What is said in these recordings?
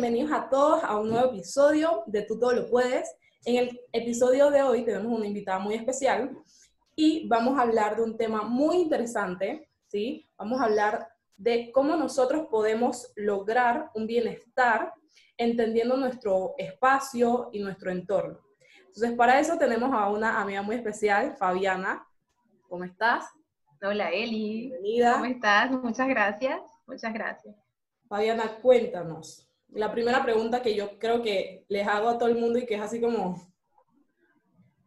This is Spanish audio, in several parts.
bienvenidos a todos a un nuevo episodio de Tú Todo Lo Puedes. En el episodio de hoy tenemos una invitada muy especial y vamos a hablar de un tema muy interesante, ¿sí? Vamos a hablar de cómo nosotros podemos lograr un bienestar entendiendo nuestro espacio y nuestro entorno. Entonces, para eso tenemos a una amiga muy especial, Fabiana. ¿Cómo estás? Hola, Eli. Bienvenida. ¿Cómo estás? Muchas gracias. Muchas gracias. Fabiana, cuéntanos. La primera pregunta que yo creo que les hago a todo el mundo y que es así como,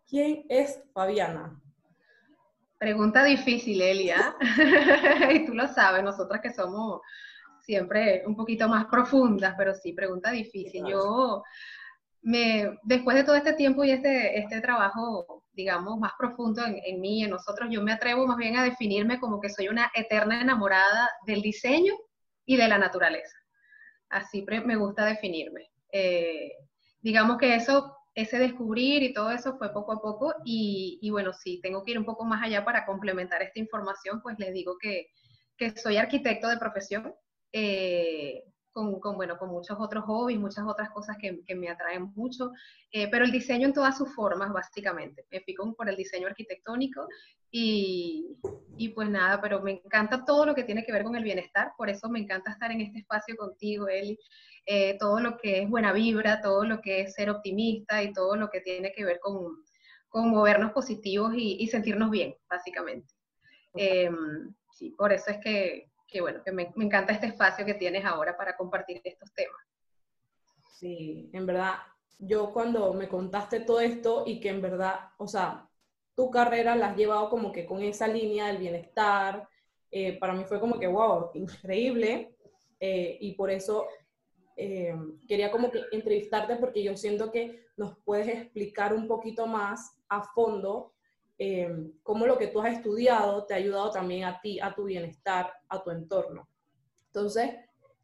¿quién es Fabiana? Pregunta difícil, Elia. y tú lo sabes, nosotras que somos siempre un poquito más profundas, pero sí, pregunta difícil. Yo, me, después de todo este tiempo y este, este trabajo, digamos, más profundo en, en mí, en nosotros, yo me atrevo más bien a definirme como que soy una eterna enamorada del diseño y de la naturaleza. Así me gusta definirme. Eh, digamos que eso, ese descubrir y todo eso fue poco a poco y, y, bueno, si tengo que ir un poco más allá para complementar esta información, pues les digo que, que soy arquitecto de profesión. Eh, con, con, bueno, con muchos otros hobbies, muchas otras cosas que, que me atraen mucho, eh, pero el diseño en todas sus formas, básicamente. Me fui por el diseño arquitectónico y, y, pues nada, pero me encanta todo lo que tiene que ver con el bienestar, por eso me encanta estar en este espacio contigo, Eli. Eh, todo lo que es buena vibra, todo lo que es ser optimista y todo lo que tiene que ver con, con movernos positivos y, y, sentirnos bien, básicamente. Eh, sí, por eso es que, que bueno, que me, me, encanta este espacio que tienes ahora para compartir estos temas. Sí, en verdad, yo cuando me contaste todo esto y que en verdad, o sea, tu carrera la has llevado como que con esa línea del bienestar, eh, para mí fue como que, wow, increíble, eh, y por eso eh, quería como que entrevistarte porque yo siento que nos puedes explicar un poquito más a fondo eh, cómo lo que tú has estudiado te ha ayudado también a ti, a tu bienestar, a tu entorno. Entonces,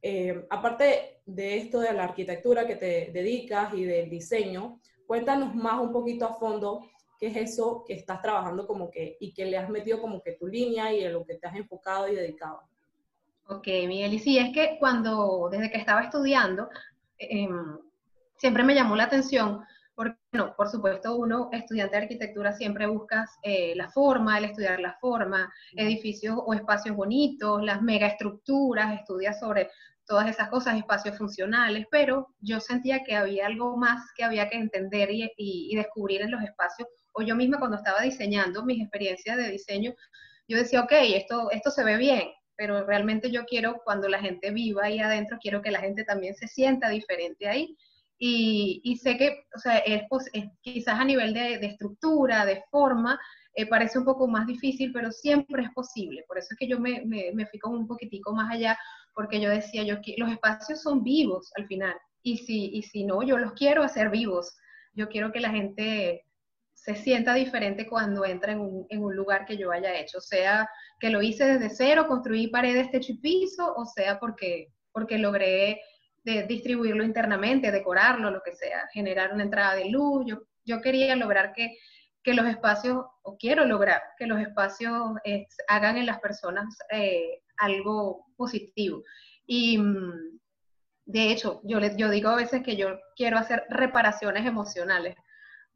eh, aparte de esto de la arquitectura que te dedicas y del diseño, cuéntanos más un poquito a fondo qué es eso que estás trabajando como que y que le has metido como que tu línea y en lo que te has enfocado y dedicado. Ok, Miguel, y sí, es que cuando, desde que estaba estudiando, eh, siempre me llamó la atención porque, no, por supuesto, uno, estudiante de arquitectura, siempre buscas eh, la forma, el estudiar la forma, edificios o espacios bonitos, las megaestructuras, estudias sobre todas esas cosas, espacios funcionales, pero yo sentía que había algo más que había que entender y, y, y descubrir en los espacios, o yo misma cuando estaba diseñando mis experiencias de diseño, yo decía, ok, esto, esto se ve bien, pero realmente yo quiero, cuando la gente viva ahí adentro, quiero que la gente también se sienta diferente ahí y, y, sé que, o sea, es, es quizás a nivel de, de, estructura, de forma, eh, parece un poco más difícil, pero siempre es posible. Por eso es que yo me, me, me fui como un poquitico más allá, porque yo decía, yo los espacios son vivos al final, y si, y si no, yo los quiero hacer vivos. Yo quiero que la gente se sienta diferente cuando entra en un, en un, lugar que yo haya hecho, sea que lo hice desde cero, construí paredes, techo y piso, o sea porque, porque logré de distribuirlo internamente, decorarlo, lo que sea, generar una entrada de luz. Yo, yo quería lograr que, que los espacios, o quiero lograr que los espacios eh, hagan en las personas eh, algo positivo. Y mm, de hecho, yo, les, yo digo a veces que yo quiero hacer reparaciones emocionales.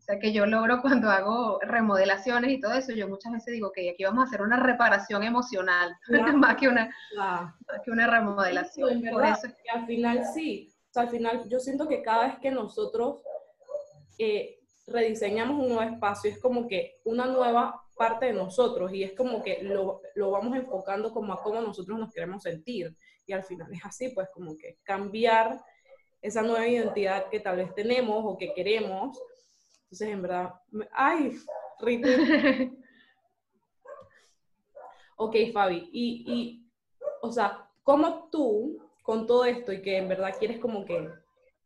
O sea, que yo logro cuando hago remodelaciones y todo eso, yo muchas veces digo que aquí vamos a hacer una reparación emocional, claro. más, que una, claro. más que una remodelación. Sí, Por eso es que al final sí, o sea, al final yo siento que cada vez que nosotros eh, rediseñamos un nuevo espacio, es como que una nueva parte de nosotros y es como que lo, lo vamos enfocando como a cómo nosotros nos queremos sentir. Y al final es así, pues como que cambiar esa nueva identidad que tal vez tenemos o que queremos entonces, en verdad, ay, Rita. ok, Fabi, y, y, o sea, ¿cómo tú, con todo esto y que en verdad quieres como que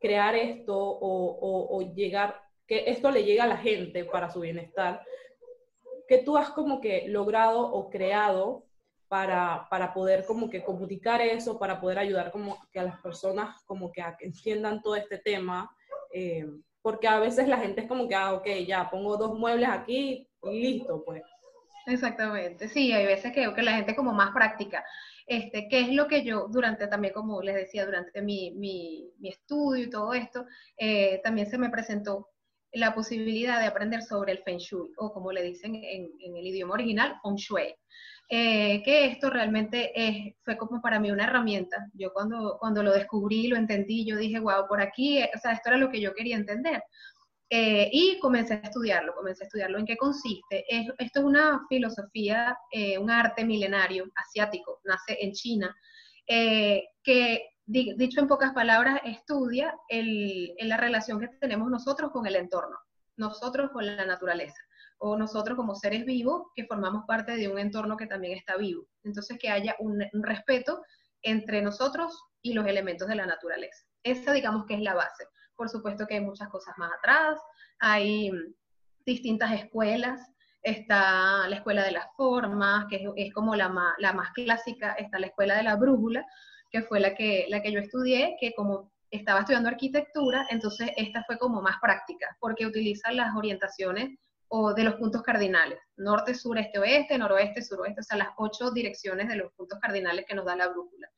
crear esto o, o, o llegar, que esto le llegue a la gente para su bienestar, que tú has como que logrado o creado para, para, poder como que comunicar eso, para poder ayudar como que a las personas como que a que entiendan todo este tema, eh, porque a veces la gente es como que, ah, ok, ya pongo dos muebles aquí y listo, pues. Exactamente, sí, hay veces que, que la gente como más práctica. Este, ¿Qué es lo que yo, durante también, como les decía, durante mi, mi, mi estudio y todo esto, eh, también se me presentó la posibilidad de aprender sobre el Feng Shui, o como le dicen en, en el idioma original, Feng Shui. Eh, que esto realmente es, fue como para mí una herramienta. Yo cuando, cuando lo descubrí, lo entendí, yo dije, wow, por aquí, o sea, esto era lo que yo quería entender. Eh, y comencé a estudiarlo, comencé a estudiarlo en qué consiste. esto es una filosofía, eh, un arte milenario asiático, nace en China, que dicho en pocas palabras, estudia el, la relación que tenemos nosotros con el entorno, nosotros con la naturaleza o nosotros como seres vivos que formamos parte de un entorno que también está vivo. Entonces, que haya un, respeto entre nosotros y los elementos de la naturaleza. Esa, digamos que es la base. Por supuesto que hay muchas cosas más atrás, hay distintas escuelas, está la escuela de las formas, que es, como la más, la más clásica, está la escuela de la brújula, que fue la que, la que yo estudié, que como estaba estudiando arquitectura, entonces esta fue como más práctica, porque utiliza las orientaciones o de los puntos cardinales, norte, sur, este, oeste, noroeste, suroeste, o sea, las ocho direcciones de los puntos cardinales que nos da la brújula.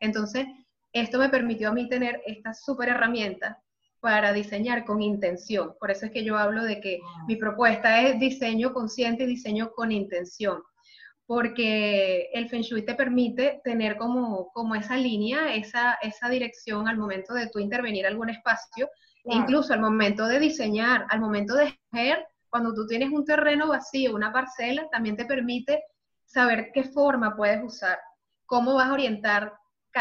Entonces, esto me permitió a mí tener esta súper herramienta para diseñar con intención. Por eso es que yo hablo de que mi propuesta es diseño consciente y diseño con intención, porque el Feng Shui te permite tener como, como esa línea, esa, esa dirección al momento de tú intervenir algún espacio, incluso al momento de diseñar, al momento de escoger cuando tú tienes un terreno vacío, una parcela, también te permite saber qué forma puedes usar, cómo vas a orientar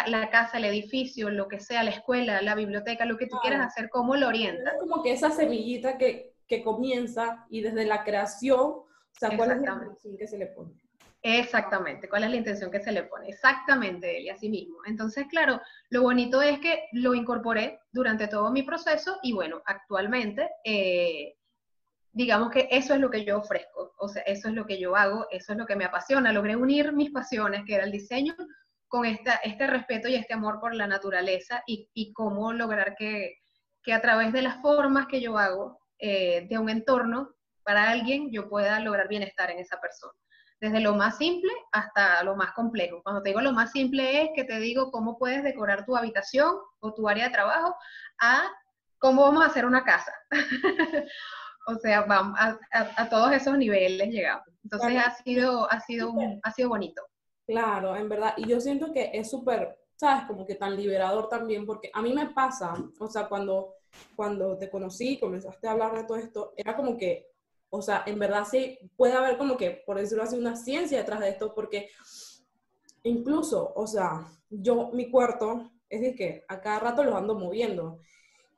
la casa, el edificio, lo que sea, la escuela, la biblioteca, lo que tú quieras hacer, cómo lo orientas. Es como que esa semillita que, que comienza y desde la creación, o sea, ¿cuál es la intención que se le pone? Exactamente, ¿cuál es la intención que se le pone? Exactamente, y así mismo. Entonces, claro, lo bonito es que lo incorporé durante todo mi proceso y bueno, actualmente eh, digamos que eso es lo que yo ofrezco, o sea, eso es lo que yo hago, eso es lo que me apasiona. Logré unir mis pasiones, que era el diseño, con esta, este respeto y este amor por la naturaleza y, cómo lograr que, que, a través de las formas que yo hago eh, de un entorno para alguien, yo pueda lograr bienestar en esa persona. Desde lo más simple hasta lo más complejo. Cuando te digo lo más simple es que te digo cómo puedes decorar tu habitación o tu área de trabajo a cómo vamos a hacer una casa. O sea, vamos a, todos esos niveles llegamos. Entonces ha sido, ha sido, ha sido bonito. Claro, en verdad. Y yo siento que es súper, ¿sabes? Como que tan liberador también, porque a mí me pasa, o sea, cuando, cuando te conocí, comenzaste a hablar de todo esto, era como que, o sea, en verdad sí puede haber como que, por decirlo así, una ciencia detrás de esto, porque incluso, o sea, yo, mi cuarto, es decir, que a cada rato lo ando moviendo.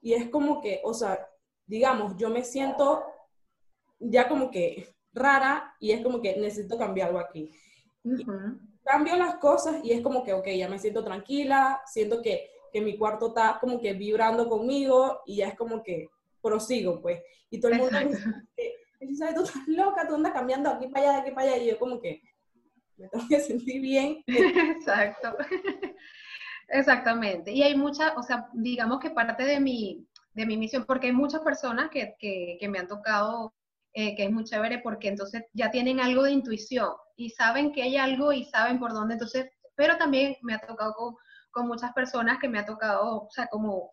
Y es como que, o sea, digamos, yo me siento ya como que rara y es como que necesito cambiar algo aquí. Cambio las cosas y es como que, ok, ya me siento tranquila, siento que, que mi cuarto está como que vibrando conmigo y ya es como que prosigo, pues. Y todo el mundo dice, tú estás loca, tú andas cambiando aquí para allá, de aquí para allá, y yo como que me tengo que sentir bien. Exacto. Exactamente. Y hay mucha, o sea, digamos que parte de mi, de mi misión, porque hay muchas personas que, que, me han tocado, eh, que es muy chévere, porque entonces ya tienen algo de intuición y saben que hay algo y saben por dónde, entonces, pero también me ha tocado con, con muchas personas que me ha tocado, o sea, como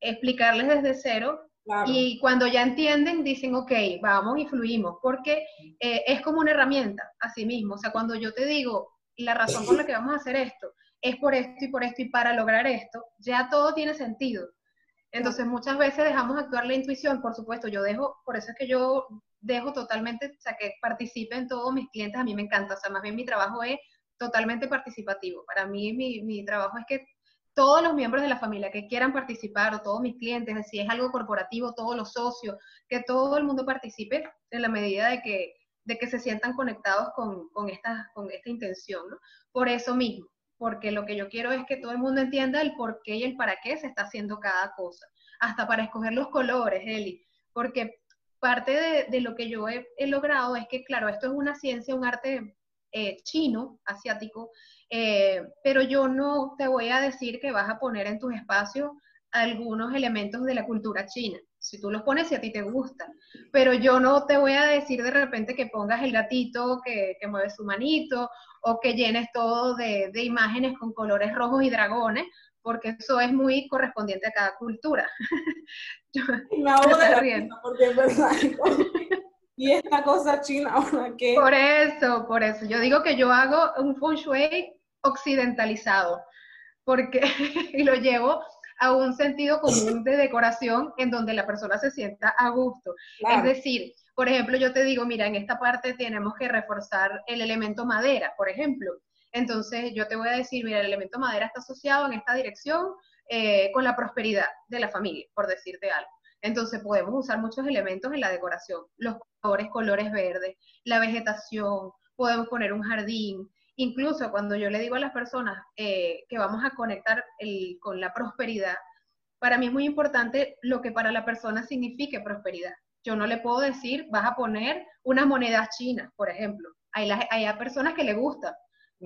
explicarles desde cero Y cuando ya entienden, dicen, ok, vamos y fluimos, porque eh, es como una herramienta, así mismo. O sea, cuando yo te digo, la razón por la que vamos a hacer esto es por esto y por esto y para lograr esto, ya todo tiene sentido. Entonces muchas veces dejamos actuar la intuición, por supuesto, yo dejo, por eso es que yo dejo totalmente, o sea, que participen todos mis clientes, a mí me encanta, o sea, más bien mi trabajo es totalmente participativo. Para mí mi, trabajo es que todos los miembros de la familia que quieran participar, o todos mis clientes, si es algo corporativo, todos los socios, que todo el mundo participe en la medida de que, de que se sientan conectados con, con, esta, con esta intención, ¿no? Por eso mismo, porque lo que yo quiero es que todo el mundo entienda el por qué y el para qué se está haciendo cada cosa, hasta para escoger los colores, Eli, porque parte de, lo que yo he, logrado es que, claro, esto es una ciencia, un arte eh, chino, asiático, eh, pero yo no te voy a decir que vas a poner en tus espacios algunos elementos de la cultura china. Si tú los pones, si a ti te gustan. Pero yo no te voy a decir de repente que pongas el gatito que, que mueve su manito o que llenes todo de, de, imágenes con colores rojos y dragones, porque eso es muy correspondiente a cada cultura. yo, me de porque es verdad. y esta cosa china ahora que... Por eso, por eso. Yo digo que yo hago un feng shui occidentalizado, porque y lo llevo a un sentido común de decoración en donde la persona se sienta a gusto. Es decir, por ejemplo, yo te digo, mira, en esta parte tenemos que reforzar el elemento madera, por ejemplo. Entonces, yo te voy a decir, mira, el elemento madera está asociado en esta dirección eh, con la prosperidad de la familia, por decirte algo. Entonces, podemos usar muchos elementos en la decoración, los colores, colores verdes, la vegetación, podemos poner un jardín, Incluso cuando yo le digo a las personas eh, que vamos a conectar con la prosperidad, para mí es muy importante lo que para la persona signifique prosperidad. Yo no le puedo decir, vas a poner una moneda china, por ejemplo. Hay, hay personas que le gusta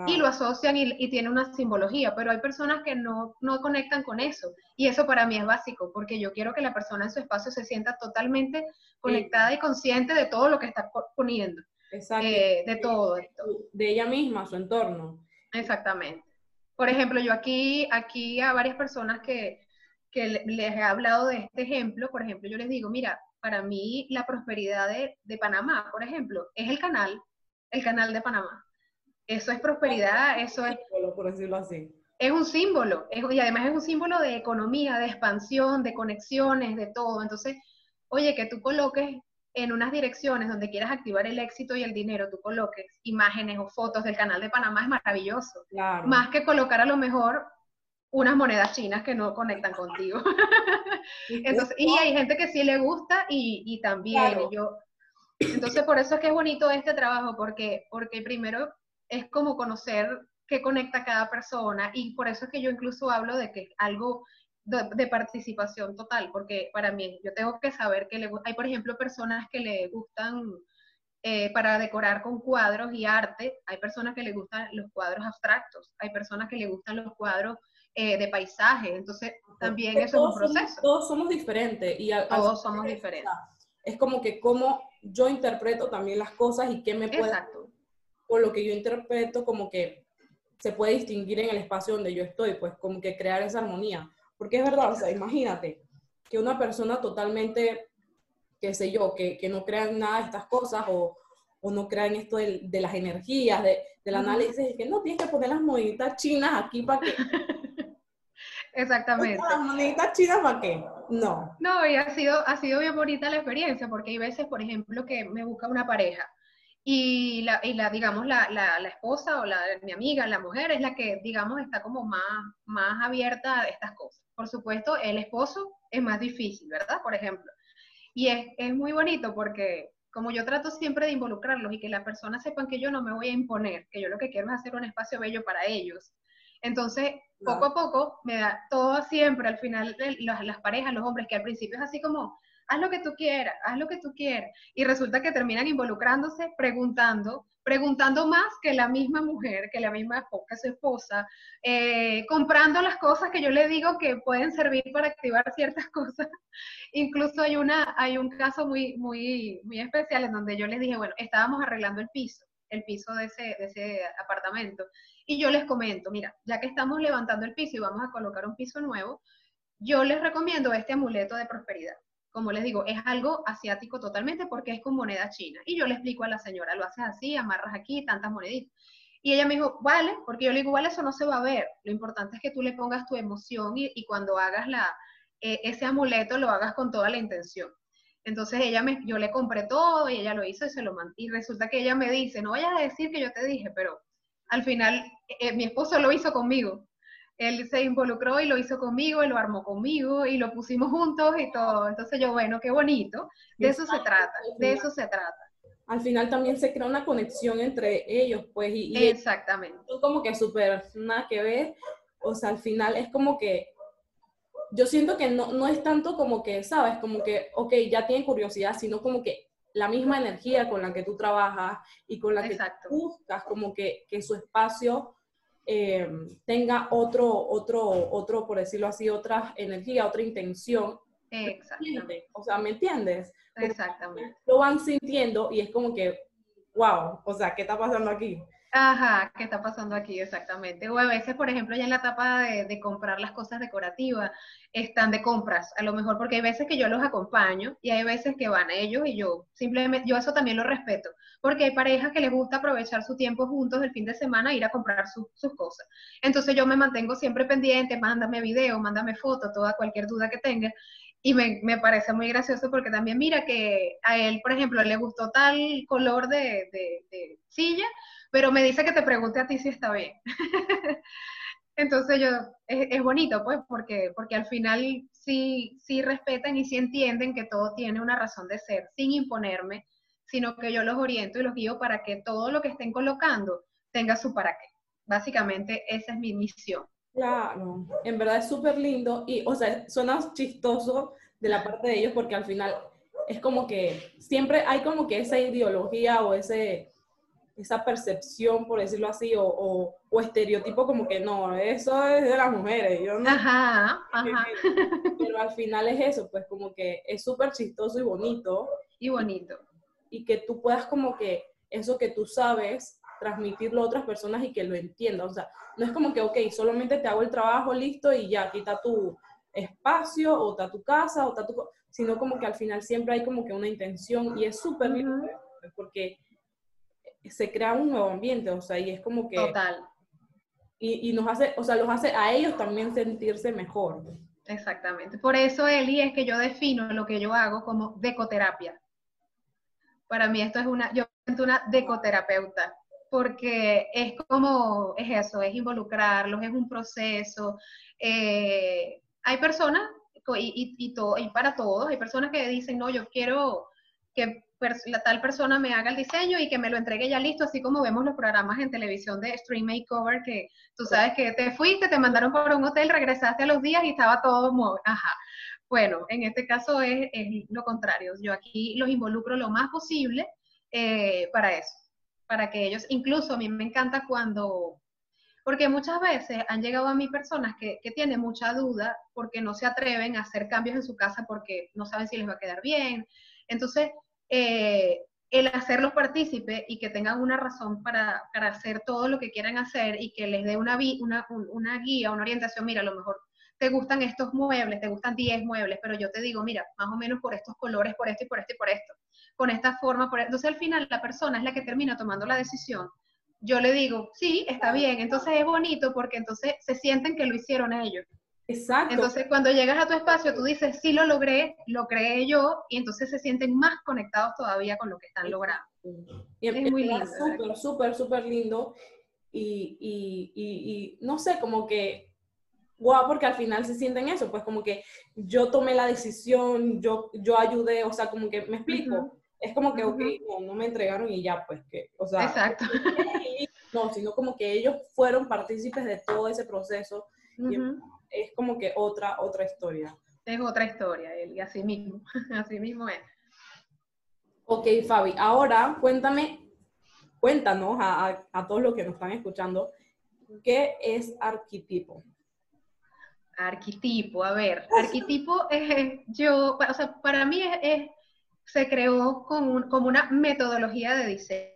y lo asocian y, y tiene una simbología, pero hay personas que no, no conectan con eso. Y eso para mí es básico, porque yo quiero que la persona en su espacio se sienta totalmente conectada y consciente de todo lo que está poniendo. Eh, de todo esto. De ella misma, su entorno. Exactamente. Por ejemplo, yo aquí, aquí a varias personas que, que les he hablado de este ejemplo, por ejemplo, yo les digo, mira, para mí la prosperidad de, de Panamá, por ejemplo, es el canal, el canal de Panamá. Eso es prosperidad, eso es... Por decirlo así. Es un símbolo, y además es un símbolo de economía, de expansión, de conexiones, de todo. Entonces, oye, que tú coloques en unas direcciones donde quieras activar el éxito y el dinero, tú coloques imágenes o fotos del canal de Panamá es maravilloso. Más que colocar a lo mejor unas monedas chinas que no conectan contigo. entonces, y hay gente que sí le gusta y, y también yo. Entonces, por eso es que es bonito este trabajo, porque, porque primero es como conocer qué conecta cada persona y por eso es que yo incluso hablo de que algo de, participación total, porque para mí yo tengo que saber que le, hay, por ejemplo, personas que le gustan eh, para decorar con cuadros y arte, hay personas que le gustan los cuadros abstractos, hay personas que le gustan los cuadros eh, de paisaje, entonces también eso es un proceso. todos somos diferentes y todos somos diferentes. Es como que cómo yo interpreto también las cosas y qué me puede... Exacto. Por lo que yo interpreto como que se puede distinguir en el espacio donde yo estoy, pues como que crear esa armonía. Porque es verdad, o sea, imagínate que una persona totalmente, qué sé yo, que, que no crea en nada de estas cosas o, o no crea en esto de, de las energías, de, del análisis, que no, tienes que poner las moneditas chinas aquí para que... Exactamente. ¿Las moneditas chinas para qué? No. No, y ha sido, ha sido bien bonita la experiencia, porque hay veces, por ejemplo, que me busca una pareja y la, y la digamos, la, la, la, esposa o la, mi amiga, la mujer, es la que, digamos, está como más, más abierta a estas cosas. Por supuesto, el esposo es más difícil, ¿verdad? Por ejemplo. Y es, es muy bonito porque como yo trato siempre de involucrarlos y que las personas sepan que yo no me voy a imponer, que yo lo que quiero es hacer un espacio bello para ellos. Entonces, poco a poco, me da todo siempre, al final, las, las parejas, los hombres, que al principio es así como, haz lo que tú quieras, haz lo que tú quieras. Y resulta que terminan involucrándose, preguntando, preguntando más que la misma mujer, que la misma esposa, su esposa, eh, comprando las cosas que yo le digo que pueden servir para activar ciertas cosas. Incluso hay, una, hay un caso muy, muy, muy especial en donde yo les dije, bueno, estábamos arreglando el piso, el piso de ese, de ese apartamento. Y yo les comento, mira, ya que estamos levantando el piso y vamos a colocar un piso nuevo, yo les recomiendo este amuleto de prosperidad como les digo, es algo asiático totalmente porque es con moneda china. Y yo le explico a la señora, lo haces así, amarras aquí, tantas moneditas. Y ella me dijo, vale, porque yo le digo, vale, eso no se va a ver. Lo importante es que tú le pongas tu emoción y, cuando hagas la, eh, ese amuleto lo hagas con toda la intención. Entonces ella me, yo le compré todo y ella lo hizo y se lo mandó. Y resulta que ella me dice, no vayas a decir que yo te dije, pero al final eh, mi esposo lo hizo conmigo él se involucró y lo hizo conmigo, y lo armó conmigo y lo pusimos juntos y todo. Entonces yo, bueno, qué bonito. De eso se trata, de eso se trata. Al final también se crea una conexión entre ellos, pues. Y, Exactamente. Es como que súper nada que ver. O sea, al final es como que yo siento que no, no es tanto como que, ¿sabes? Como que, ok, ya tiene curiosidad, sino como que la misma energía con la que tú trabajas y con la que tú buscas, como que, que su espacio eh, tenga otro, otro, otro, por decirlo así, otra energía, otra intención. Exactamente. O sea, ¿me entiendes? Exactamente. Lo van sintiendo y es como que, wow, o sea, ¿qué está pasando aquí? Ajá, ¿qué está pasando aquí exactamente? O a veces, por ejemplo, ya en la etapa de, comprar las cosas decorativas, están de compras, a lo mejor porque hay veces que yo los acompaño y hay veces que van ellos y yo simplemente, yo eso también lo respeto, porque hay parejas que les gusta aprovechar su tiempo juntos el fin de semana e ir a comprar sus cosas. Entonces yo me mantengo siempre pendiente, mándame video, mándame foto, toda cualquier duda que tengas. Y me, me, parece muy gracioso porque también mira que a él, por ejemplo, le gustó tal color de, de, de silla, pero me dice que te pregunte a ti si está bien. Entonces yo, es, bonito, pues, porque, porque al final sí, sí respetan y sí entienden que todo tiene una razón de ser, sin imponerme, sino que yo los oriento y los guío para que todo lo que estén colocando tenga su para qué. Básicamente esa es mi misión. Claro, en verdad es súper lindo y, o sea, suena chistoso de la parte de ellos porque al final es como que siempre hay como que esa ideología o ese, esa percepción, por decirlo así, o, o, estereotipo como que no, eso es de las mujeres. Yo no, ajá, ajá. Pero al final es eso, pues como que es súper chistoso y bonito. Y bonito. Y que tú puedas como que eso que tú sabes, transmitirlo a otras personas y que lo entiendan. O sea, no es como que, ok, solamente te hago el trabajo, listo, y ya, quita tu espacio, o está tu casa, o está tu... Sino como que al final siempre hay como que una intención y es súper lindo, porque se crea un nuevo ambiente, o sea, y es como que... Total. Y, y, nos hace, o sea, los hace a ellos también sentirse mejor. Exactamente. Por eso, Eli, es que yo defino lo que yo hago como decoterapia. Para mí esto es una, yo siento una decoterapeuta, porque es como, es eso, es involucrarlos, es un proceso. Eh, hay personas, y, y, todo, y para todos, hay personas que dicen, no, yo quiero que la tal persona me haga el diseño y que me lo entregue ya listo, así como vemos los programas en televisión de Stream Makeover, que tú sabes que te fuiste, te mandaron para un hotel, regresaste a los días y estaba todo. Ajá. Bueno, en este caso es, lo contrario. Yo aquí los involucro lo más posible eh, para eso, para que ellos, incluso a mí me encanta cuando, porque muchas veces han llegado a mí personas que, que tienen mucha duda porque no se atreven a hacer cambios en su casa porque no saben si les va a quedar bien. Entonces, eh, el hacerlos partícipes y que tengan una razón para, hacer todo lo que quieran hacer y que les dé una, una, una guía, una orientación, mira, a lo mejor te gustan estos muebles, te gustan 10 muebles, pero yo te digo, mira, más o menos por estos colores, por esto y por esto y por esto, con esta forma, por... E-". entonces al final la persona es la que termina tomando la decisión. Yo le digo, sí, está bien, entonces es bonito porque entonces se sienten que lo hicieron ellos. Exacto. Entonces, cuando llegas a tu espacio, tú dices, sí lo logré, lo creé yo, y entonces se sienten más conectados todavía con lo que están logrando. Y es muy lindo. Súper, súper, súper lindo. Y, y, y, no sé, como que, guau, porque al final se sienten eso, pues como que yo tomé la decisión, yo, yo ayudé, o sea, como que me explico. Es como que, ok, no, no, me entregaron y ya, pues que, o sea. Exacto. No, sino como que ellos fueron partícipes de todo ese proceso. y es como que otra, otra historia. Es otra historia, y así mismo, así mismo es. Ok, Fabi, ahora cuéntame, cuéntanos a, a, todos los que nos están escuchando, ¿qué es arquetipo? Arquetipo, a ver, arquetipo es, yo, o sea, para mí es, se creó como, como, una metodología de diseño,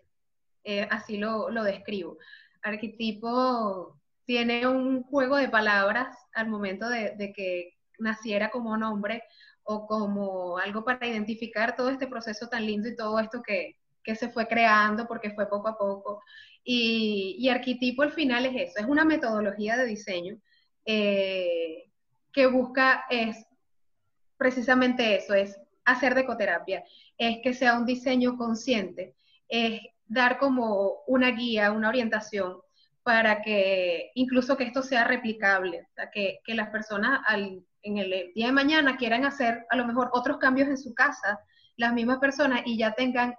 eh, así lo, lo describo. Arquetipo tiene un juego de palabras al momento de, que naciera como nombre o como algo para identificar todo este proceso tan lindo y todo esto que, se fue creando porque fue poco a poco. Y, y, arquetipo al final es eso, es una metodología de diseño eh, que busca es precisamente eso, es hacer decoterapia, es que sea un diseño consciente, es dar como una guía, una orientación para que incluso que esto sea replicable, que, que las personas al, en el día de mañana quieran hacer a lo mejor otros cambios en su casa, las mismas personas, y ya tengan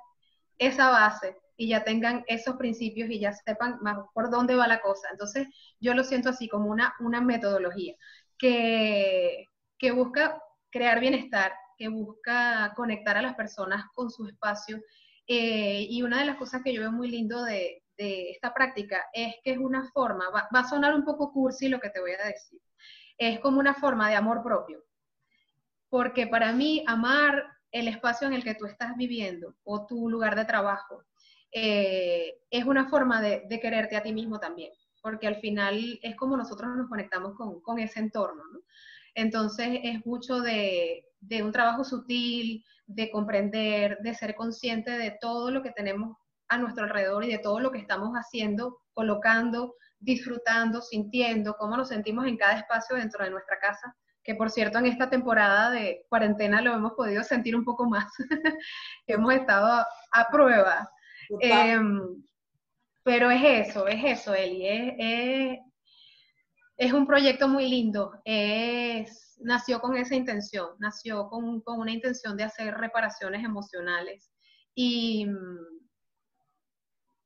esa base y ya tengan esos principios y ya sepan más por dónde va la cosa. Entonces, yo lo siento así como una, una metodología que, que busca crear bienestar, que busca conectar a las personas con su espacio. Eh, y una de las cosas que yo veo muy lindo de, esta práctica es que es una forma, va, a sonar un poco cursi lo que te voy a decir, es como una forma de amor propio. Porque para mí amar el espacio en el que tú estás viviendo o tu lugar de trabajo eh, es una forma de, quererte a ti mismo también, porque al final es como nosotros nos conectamos con, ese entorno. Entonces es mucho de, de un trabajo sutil, de comprender, de ser consciente de todo lo que tenemos a nuestro alrededor y de todo lo que estamos haciendo, colocando, disfrutando, sintiendo, cómo nos sentimos en cada espacio dentro de nuestra casa, que por cierto en esta temporada de cuarentena lo hemos podido sentir un poco más, hemos estado a, prueba. Em, pero es eso, es eso, Eli, es, es, un proyecto muy lindo, es, nació con esa intención, nació con, con una intención de hacer reparaciones emocionales. Y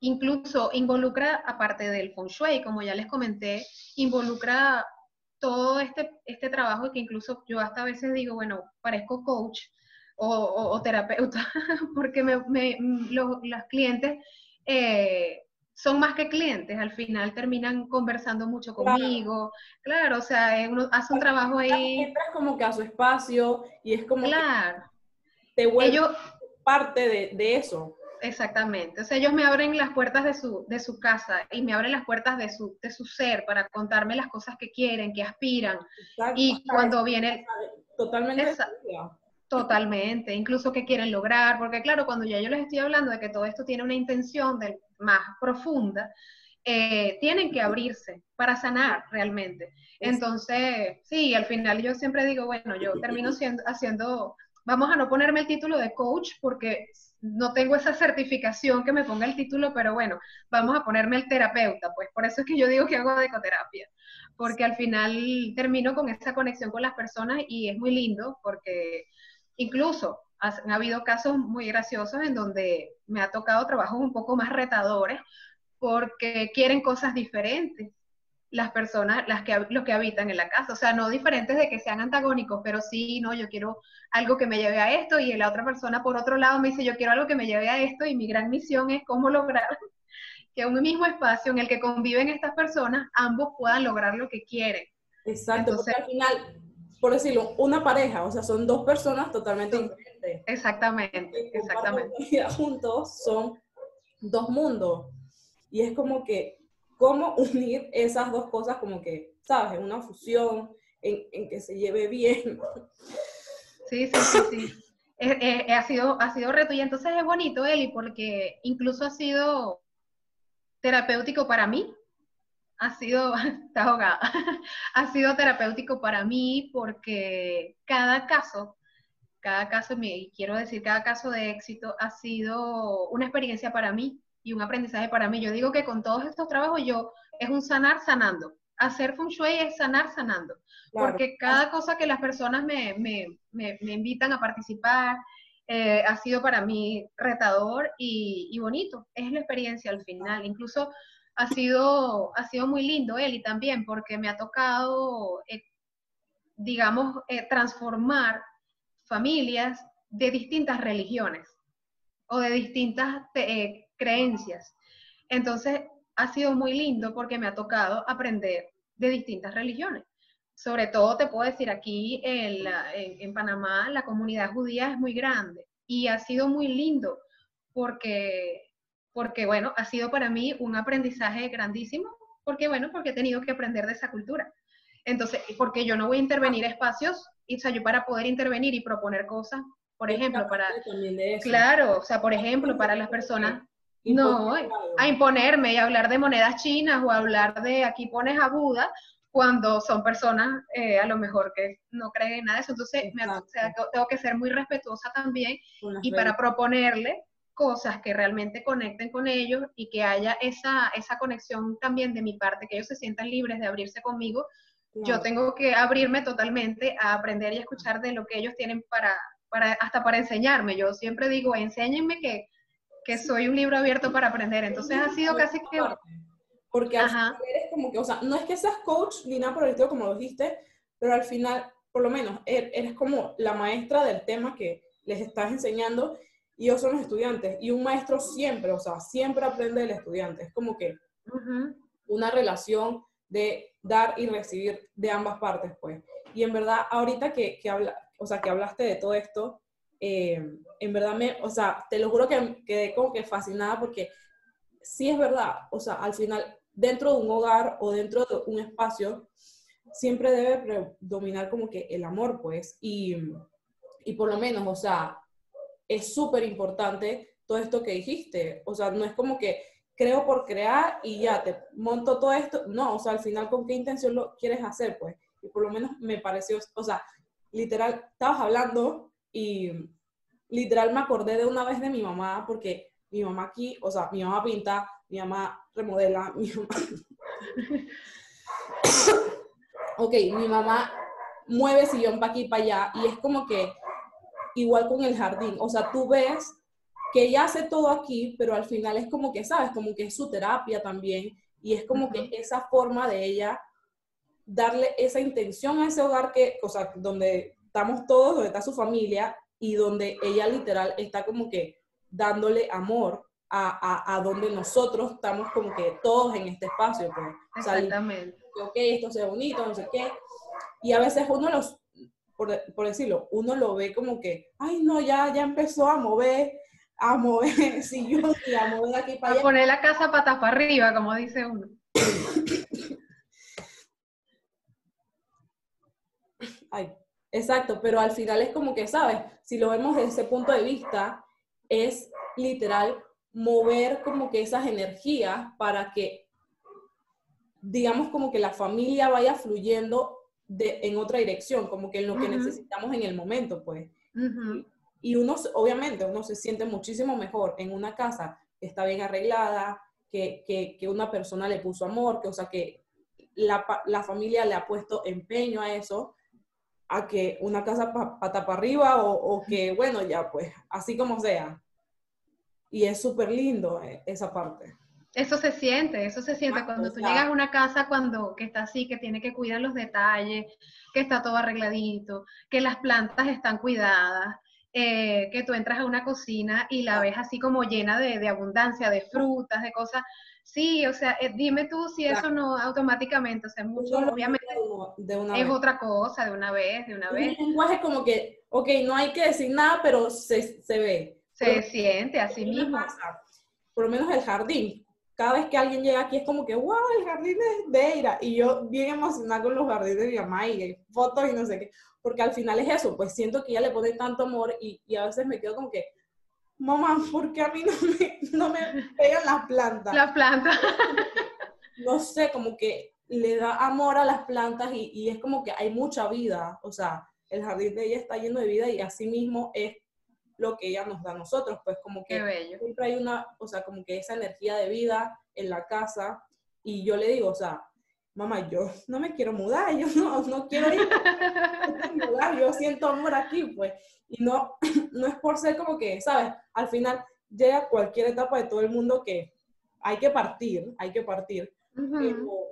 Incluso involucra, aparte del feng shui, como ya les comenté, involucra todo este, este trabajo que incluso yo hasta a veces digo, bueno, parezco coach o, terapeuta, porque me, los, clientes eh, son más que clientes, al final terminan conversando mucho conmigo, claro, o sea, uno hace un trabajo ahí. Entras como que a su espacio y es como claro. te vuelve parte de, de eso. Exactamente. O sea, ellos me abren las puertas de su, de su casa y me abren las puertas de su, de su ser para contarme las cosas que quieren, que aspiran. Y cuando viene... Totalmente. totalmente. Incluso que quieren lograr, porque claro, cuando ya yo les estoy hablando de que todo esto tiene una intención más profunda, eh, tienen que abrirse para sanar realmente. Entonces, sí, al final yo siempre digo, bueno, yo termino siendo, haciendo, vamos a no ponerme el título de coach porque no tengo esa certificación que me ponga el título, pero bueno, vamos a ponerme el terapeuta, pues por eso es que yo digo que hago ecoterapia, porque al final termino con esa conexión con las personas y es muy lindo porque incluso han habido casos muy graciosos en donde me ha tocado trabajos un poco más retadores porque quieren cosas diferentes las personas, las que, los que habitan en la casa. O sea, no diferentes de que sean antagónicos, pero sí, no, yo quiero algo que me lleve a esto y la otra persona por otro lado me dice, yo quiero algo que me lleve a esto y mi gran misión es cómo lograr que un mismo espacio en el que conviven estas personas, ambos puedan lograr lo que quieren. Exacto, porque al final, por decirlo, una pareja, o sea, son dos personas totalmente diferentes. Exactamente, exactamente. Juntos son dos mundos. Y es como que cómo unir esas dos cosas como que, ¿sabes? En una fusión, en, que se lleve bien. Sí, sí, sí, sí. ha, sido, ha sido reto y entonces es bonito, Eli, porque incluso ha sido terapéutico para mí. Ha sido, está ahogada, ha sido terapéutico para mí porque cada caso, cada caso, y quiero decir, cada caso de éxito ha sido una experiencia para mí y un aprendizaje para mí. Yo digo que con todos estos trabajos yo es un sanar sanando. Hacer feng shui es sanar sanando. Porque cada cosa que las personas me, me, me, invitan a participar eh, ha sido para mí retador y, y, bonito. Es la experiencia al final. Incluso ha sido, ha sido muy lindo, Eli, también, porque me ha tocado, eh, digamos, eh, transformar familias de distintas religiones o de distintas creencias. Entonces, ha sido muy lindo porque me ha tocado aprender de distintas religiones. Sobre todo, te puedo decir, aquí en, en, Panamá la comunidad judía es muy grande y ha sido muy lindo porque, porque, bueno, ha sido para mí un aprendizaje grandísimo, porque, bueno, porque he tenido que aprender de esa cultura. Entonces, porque yo no voy a intervenir espacios, y, o sea, yo para poder intervenir y proponer cosas, por ejemplo, para... Claro, o sea, por ejemplo, para las personas no, a imponerme y hablar de monedas chinas o hablar de aquí pones a Buda cuando son personas eh, a lo mejor que no creen en nada de eso. Entonces, me, tengo que ser muy respetuosa también y para proponerle cosas que realmente conecten con ellos y que haya esa, esa conexión también de mi parte, que ellos se sientan libres de abrirse conmigo. Yo tengo que abrirme totalmente a aprender y escuchar de lo que ellos tienen para, para hasta para enseñarme. Yo siempre digo, enséñenme que que soy un libro abierto para aprender. Entonces ha sido casi que... Porque al final eres como que, o sea, no es que seas coach ni nada por el estilo como lo dijiste, pero al final, por lo menos, er, eres como la maestra del tema que les estás enseñando y ellos son los estudiantes. Y un maestro siempre, o sea, siempre aprende del estudiante. Es como que una relación de dar y recibir de ambas partes, pues. Y en verdad, ahorita que, que, habla, o sea, que hablaste de todo esto, eh, en verdad me, o sea, te lo juro que quedé como que fascinada porque sí es verdad, o sea, al final, dentro de un hogar o dentro de un espacio, siempre debe predominar como que el amor, pues, y, y por lo menos, o sea, es súper importante todo esto que dijiste, o sea, no es como que creo por crear y ya te monto todo esto, no, o sea, al final con qué intención lo quieres hacer, pues, y por lo menos me pareció, o sea, literal, estabas hablando y literal me acordé de una vez de mi mamá, porque mi mamá aquí, o sea, mi mamá pinta, mi mamá remodela, mi mamá... ok, mi mamá mueve sillón para aquí y para allá y es como que igual con el jardín, o sea, tú ves que ella hace todo aquí, pero al final es como que, ¿sabes? Como que es su terapia también y es como que esa forma de ella darle esa intención a ese hogar que, o sea, donde estamos todos, donde está su familia y donde ella literal está como que dándole amor a, a, donde nosotros estamos como que todos en este espacio. Pues. Exactamente. ok, esto sea bonito, no sé qué. Y a veces uno los, por, por, decirlo, uno lo ve como que, ay no, ya, ya empezó a mover, a mover sillón y a mover aquí para allá. A poner la casa patas para arriba, como dice uno. ay, exacto, pero al final es como que, ¿sabes? Si lo vemos desde ese punto de vista, es literal mover como que esas energías para que, digamos, como que la familia vaya fluyendo de, en otra dirección, como que en lo que necesitamos en el momento, pues. y, uno, obviamente, uno se siente muchísimo mejor en una casa que está bien arreglada, que, que, que una persona le puso amor, que, o sea, que la, la, familia le ha puesto empeño a eso, a que una casa pata para arriba o, o que, bueno, ya, pues, así como sea y es súper lindo eh, esa parte. Eso se siente, eso se siente cuando tú llegas a una casa cuando que está así, que tiene que cuidar los detalles, que está todo arregladito, que las plantas están cuidadas, eh, que tú entras a una cocina y la ves así como llena de, abundancia, de frutas, de cosas. Sí, o sea, eh, dime tú si eso no automáticamente, o sea, mucho, obviamente es otra cosa, de una vez, de una vez. Un lenguaje como que, ok, no hay que decir nada, pero se, se ve. Se siente así mismo. por lo menos el jardín. Cada vez que alguien llega aquí es como que, wow, el jardín de Deira. Y yo bien emocionada con los jardines de mi mamá y fotos y no sé qué. Porque al final es eso, pues siento que ella le pone tanto amor y, y a veces me quedo como que, mamá, ¿por qué a mí no me, no me pegan las plantas? Las plantas. no sé, como que le da amor a las plantas y, y, es como que hay mucha vida. O sea, el jardín de ella está lleno de vida y así mismo es lo que ella nos da a nosotros, pues como que siempre hay una, o sea, como que esa energía de vida en la casa y yo le digo, o sea, mamá, yo no me quiero mudar, yo no, no quiero ir a mudar, yo siento amor aquí, pues, y no, no es por ser como que, ¿sabes? Al final llega cualquier etapa de todo el mundo que hay que partir, hay que partir, pero,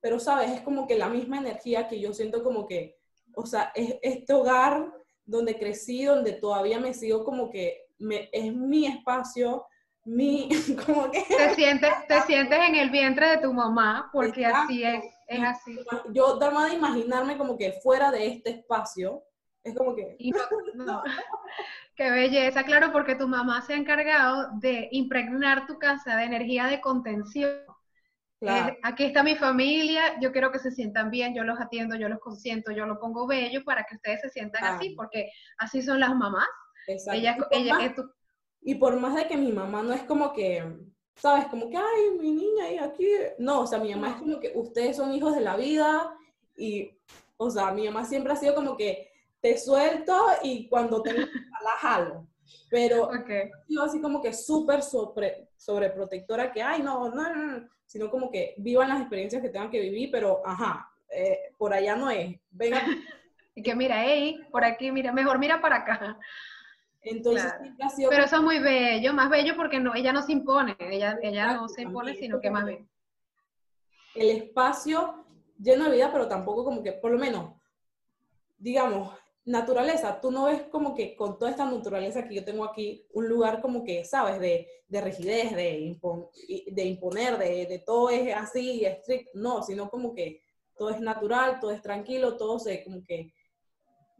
pero, ¿sabes? Es como que la misma energía que yo siento como que, o sea, es este hogar donde crecí, donde todavía me sigo como que me, es mi espacio, mi, como que... Te sientes, te sientes en el vientre de tu mamá, porque así es, es así. Yo trataba de imaginarme como que fuera de este espacio, es como que... no, Qué belleza, claro, porque tu mamá se ha encargado de impregnar tu casa de energía de contención. Aquí está mi familia, yo quiero que se sientan bien, yo los atiendo, yo los consiento, yo los pongo bello para que ustedes se sientan así, porque así son las mamás. Exacto. Y, por más, de que mi mamá no es como que, ¿sabes? Como que, ay, mi niña, y aquí. No, o sea, mi mamá es como que ustedes son hijos de la vida y, o sea, mi mamá siempre ha sido como que te suelto y cuando te la jalo. Pero yo así como que súper sobre, sobreprotectora que, ay, no, no, no, sino como que vivan las experiencias que tengan que vivir, pero, ajá, eh, por allá no es. Venga. y que mira, hey, por aquí, mira, mejor mira para acá. Entonces, Pero eso es muy bello, más bello porque no, ella no se impone, ella, ella no se impone, sino que más bien. El espacio lleno de vida, pero tampoco como que, por lo menos, digamos, naturaleza, tú no ves como que con toda esta naturaleza que yo tengo aquí, un lugar como que, ¿sabes? De, de rigidez, de, de imponer, de, de, todo es así, estricto, no, sino como que todo es natural, todo es tranquilo, todo se como que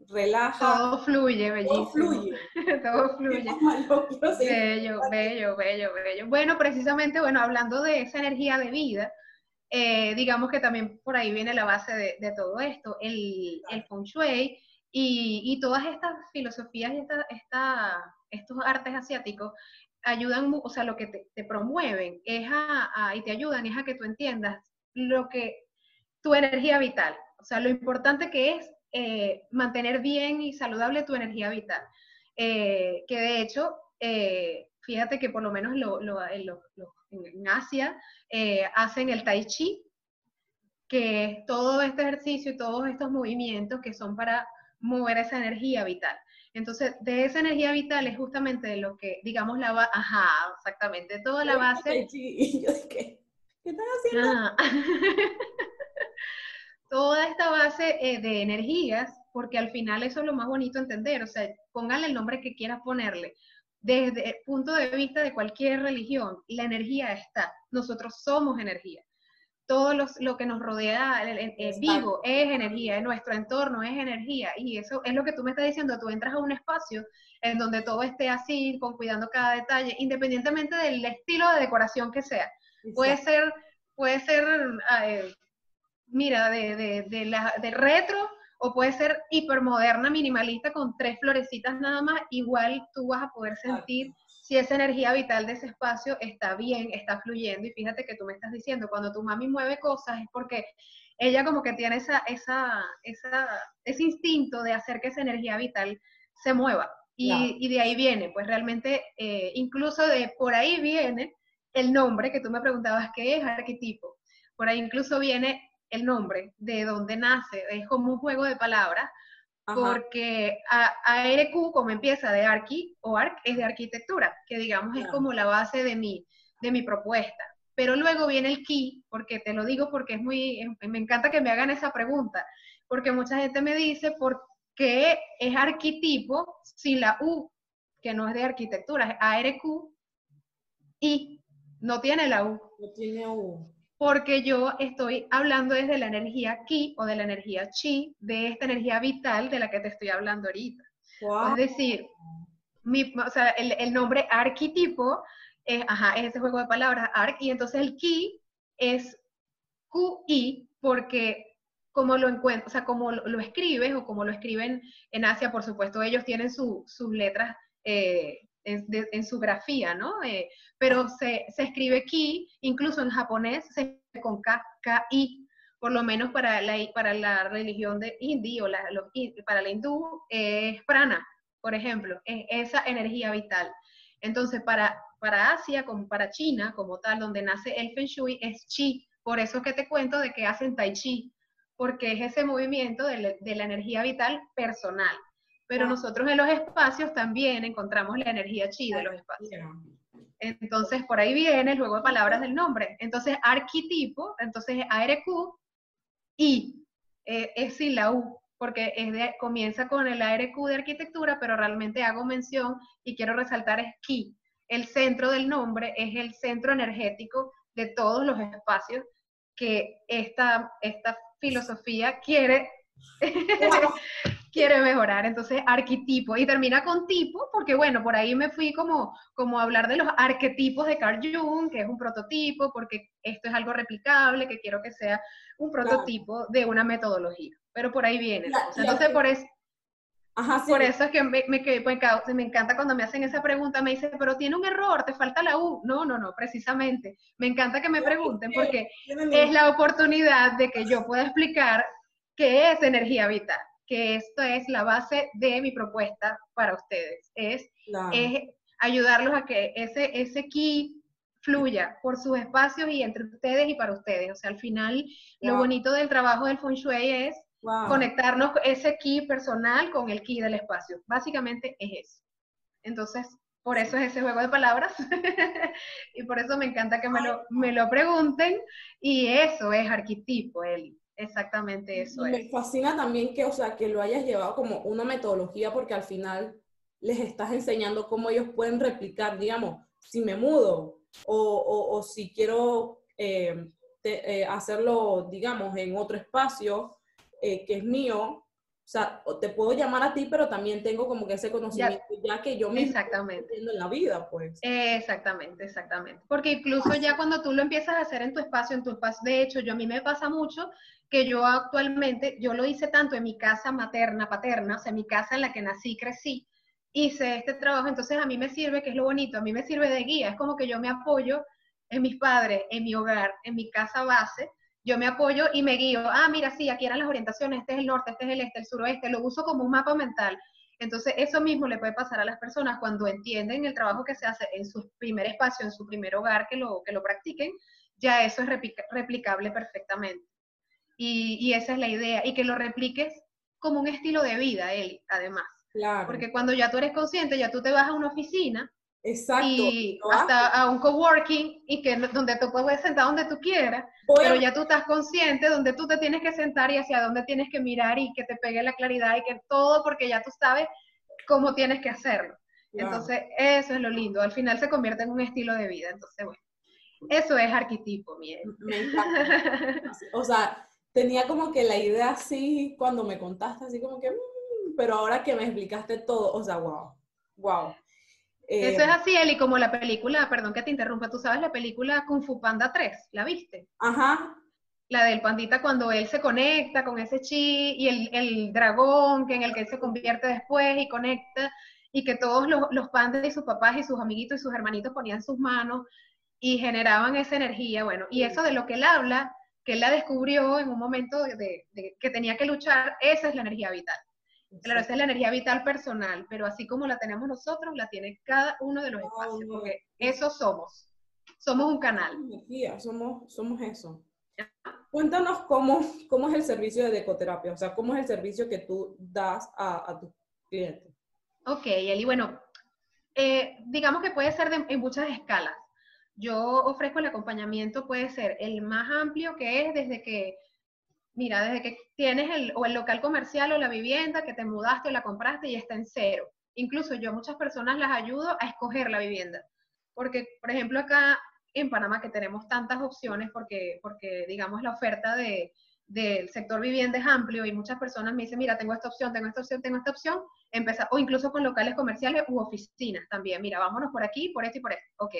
relaja. Todo fluye, bellísimo. Todo fluye. todo fluye. bello, bello, bello, bello. Bueno, precisamente, bueno, hablando de esa energía de vida, eh, digamos que también por ahí viene la base de, de todo esto, el, el feng shui y, todas estas filosofías y esta, estos artes asiáticos ayudan, o sea, lo que te, promueven es a, y te ayudan es a que tú entiendas lo que, tu energía vital, o sea, lo importante que es eh, mantener bien y saludable tu energía vital. Eh, que de hecho, eh, fíjate que por lo menos lo, en Asia hacen el tai chi, que es todo este ejercicio y todos estos movimientos que son para mover esa energía vital. Entonces, de esa energía vital es justamente de lo que, digamos, la base, ajá, exactamente, toda la base. Y yo dije, ¿qué están haciendo? Ah. toda esta base eh, de energías, porque al final eso es lo más bonito entender, o sea, póngale el nombre que quieras ponerle. Desde el punto de vista de cualquier religión, la energía está. Nosotros somos energía todo lo que nos rodea el, vivo es energía, nuestro entorno es energía. Y eso es lo que tú me estás diciendo, tú entras a un espacio en donde todo esté así, con cuidando cada detalle, independientemente del estilo de decoración que sea. Puede ser, puede ser, eh, mira, de, de, la, de retro o puede ser hipermoderna, minimalista, con tres florecitas nada más, igual tú vas a poder sentir si esa energía vital de ese espacio está bien, está fluyendo. Y fíjate que tú me estás diciendo, cuando tu mami mueve cosas es porque ella como que tiene esa, esa, esa, ese instinto de hacer que esa energía vital se mueva. Y, y de ahí viene, pues realmente, eh, incluso de por ahí viene el nombre que tú me preguntabas qué es arquetipo. Por ahí incluso viene el nombre, de dónde nace, es como un juego de palabras, porque ARQ, como empieza de Arqui o Arc, es de arquitectura, que digamos es como la base de mi, de mi propuesta. Pero luego viene el key, porque te lo digo porque es muy, me encanta que me hagan esa pregunta, porque mucha gente me dice por qué es arquetipo si la U, que no es de arquitectura, es ARQ, y no tiene la U. No tiene U porque yo estoy hablando desde la energía ki o de la energía chi, de esta energía vital de la que te estoy hablando ahorita. Es decir, mi, o sea, el, nombre arquetipo es, ajá, es ese juego de palabras, arc, y entonces el ki es QI porque como lo encuentro, o sea, como lo, escribes o como lo escriben en Asia, por supuesto, ellos tienen sus letras eh, en, su grafía, ¿no? Eh, pero se, se, escribe ki, incluso en japonés se con K, K-I, por lo menos para la, para la religión de hindi o la, para la hindú es prana, por ejemplo, es esa energía vital. Entonces, para, para Asia, como para China, como tal, donde nace el Feng Shui, es Chi. Por eso que te cuento de que hacen Tai Chi, porque es ese movimiento de, de la energía vital personal pero nosotros en los espacios también encontramos la energía chi de los espacios. Entonces, por ahí viene luego palabras del nombre. Entonces, arquetipo, entonces ARQ y eh, es sin la U, porque es de, comienza con el ARQ de arquitectura, pero realmente hago mención y quiero resaltar es ki. El centro del nombre es el centro energético de todos los espacios que esta, esta filosofía quiere quiere mejorar. Entonces, arquetipo. Y termina con tipo, porque bueno, por ahí me fui como, como a hablar de los arquetipos de Carl Jung, que es un prototipo, porque esto es algo replicable, que quiero que sea un prototipo de una metodología. Pero por ahí viene. Entonces, por eso... Por eso es que me, me, me, encanta cuando me hacen esa pregunta, me dicen, pero tiene un error, te falta la U. No, no, no, precisamente. Me encanta que me pregunten porque es la oportunidad de que yo pueda explicar qué es energía vital que esto es la base de mi propuesta para ustedes. Es, ayudarlos a que ese, ese ki fluya por sus espacios y entre ustedes y para ustedes. O sea, al final, lo bonito del trabajo del Feng Shui es conectarnos ese ki personal con el ki del espacio. Básicamente es eso. Entonces, por eso es ese juego de palabras y por eso me encanta que me lo, me lo pregunten y eso es arquetipo, Eli. Exactamente eso. Me fascina también que, o sea, que lo hayas llevado como una metodología porque al final les estás enseñando cómo ellos pueden replicar, digamos, si me mudo o, o, si quiero eh, eh, hacerlo, digamos, en otro espacio eh, que es mío, o sea, te puedo llamar a ti, pero también tengo como que ese conocimiento ya, que yo me exactamente. en la vida, pues. Exactamente, exactamente. Porque incluso ya cuando tú lo empiezas a hacer en tu espacio, en tu espacio, de hecho, yo a mí me pasa mucho que yo actualmente, yo lo hice tanto en mi casa materna, paterna, o sea, en mi casa en la que nací, crecí, hice este trabajo, entonces a mí me sirve, que es lo bonito, a mí me sirve de guía, es como que yo me apoyo en mis padres, en mi hogar, en mi casa base, yo me apoyo y me guío, ah, mira, sí, aquí eran las orientaciones, este es el norte, este es el este, el suroeste, lo uso como un mapa mental. Entonces, eso mismo le puede pasar a las personas cuando entienden el trabajo que se hace en su primer espacio, en su primer hogar, que lo, que lo practiquen, ya eso es replicable perfectamente. Y, y, esa es la idea, y que lo repliques como un estilo de vida, él, además. Claro. Porque cuando ya tú eres consciente, ya tú te vas a una oficina Exacto. Y hasta a un coworking y que donde tú puedes sentar donde tú quieras, pero ya tú estás consciente donde tú te tienes que sentar y hacia dónde tienes que mirar y que te pegue la claridad y que todo porque ya tú sabes cómo tienes que hacerlo. Entonces, eso es lo lindo. Al final se convierte en un estilo de vida. Entonces, bueno, eso es arquetipo. Me encanta. o sea, tenía como que la idea así cuando me contaste, así como que, mm", pero ahora que me explicaste todo, o sea, wow, wow. Eso es eh, así, Eli, como la película, perdón que te interrumpa, tú sabes la película Kung Fu Panda 3, ¿la viste? Ajá. La del pandita cuando él se conecta con ese chi y el, el dragón que en el que él se convierte después y conecta y que todos los, los pandas y sus papás y sus amiguitos y sus hermanitos ponían sus manos y generaban esa energía, bueno, y eso de lo que él habla, que él la descubrió en un momento de, que tenía que luchar, esa es la energía vital. Claro, esa es la energía vital personal, pero así como la tenemos nosotros, la tiene cada uno de los espacios, porque eso somos. Somos un canal. Energía, somos, somos eso. Cuéntanos cómo, cómo es el servicio de decoterapia, o sea, cómo es el servicio que tú das a, a tus clientes. Ok, Eli, bueno, eh, digamos que puede ser en muchas escalas. Yo ofrezco el acompañamiento, puede ser el más amplio, que es desde que mira, desde que tienes el, o el local comercial o la vivienda que te mudaste o la compraste y está en cero. Incluso yo muchas personas las ayudo a escoger la vivienda. Porque, por ejemplo, acá en Panamá que tenemos tantas opciones porque, porque digamos, la oferta de, del sector vivienda es amplio y muchas personas me dicen, mira, tengo esta opción, tengo esta opción, tengo esta opción, empezar, o incluso con locales comerciales u oficinas también, mira, vámonos por aquí, por esto y por esto, ok.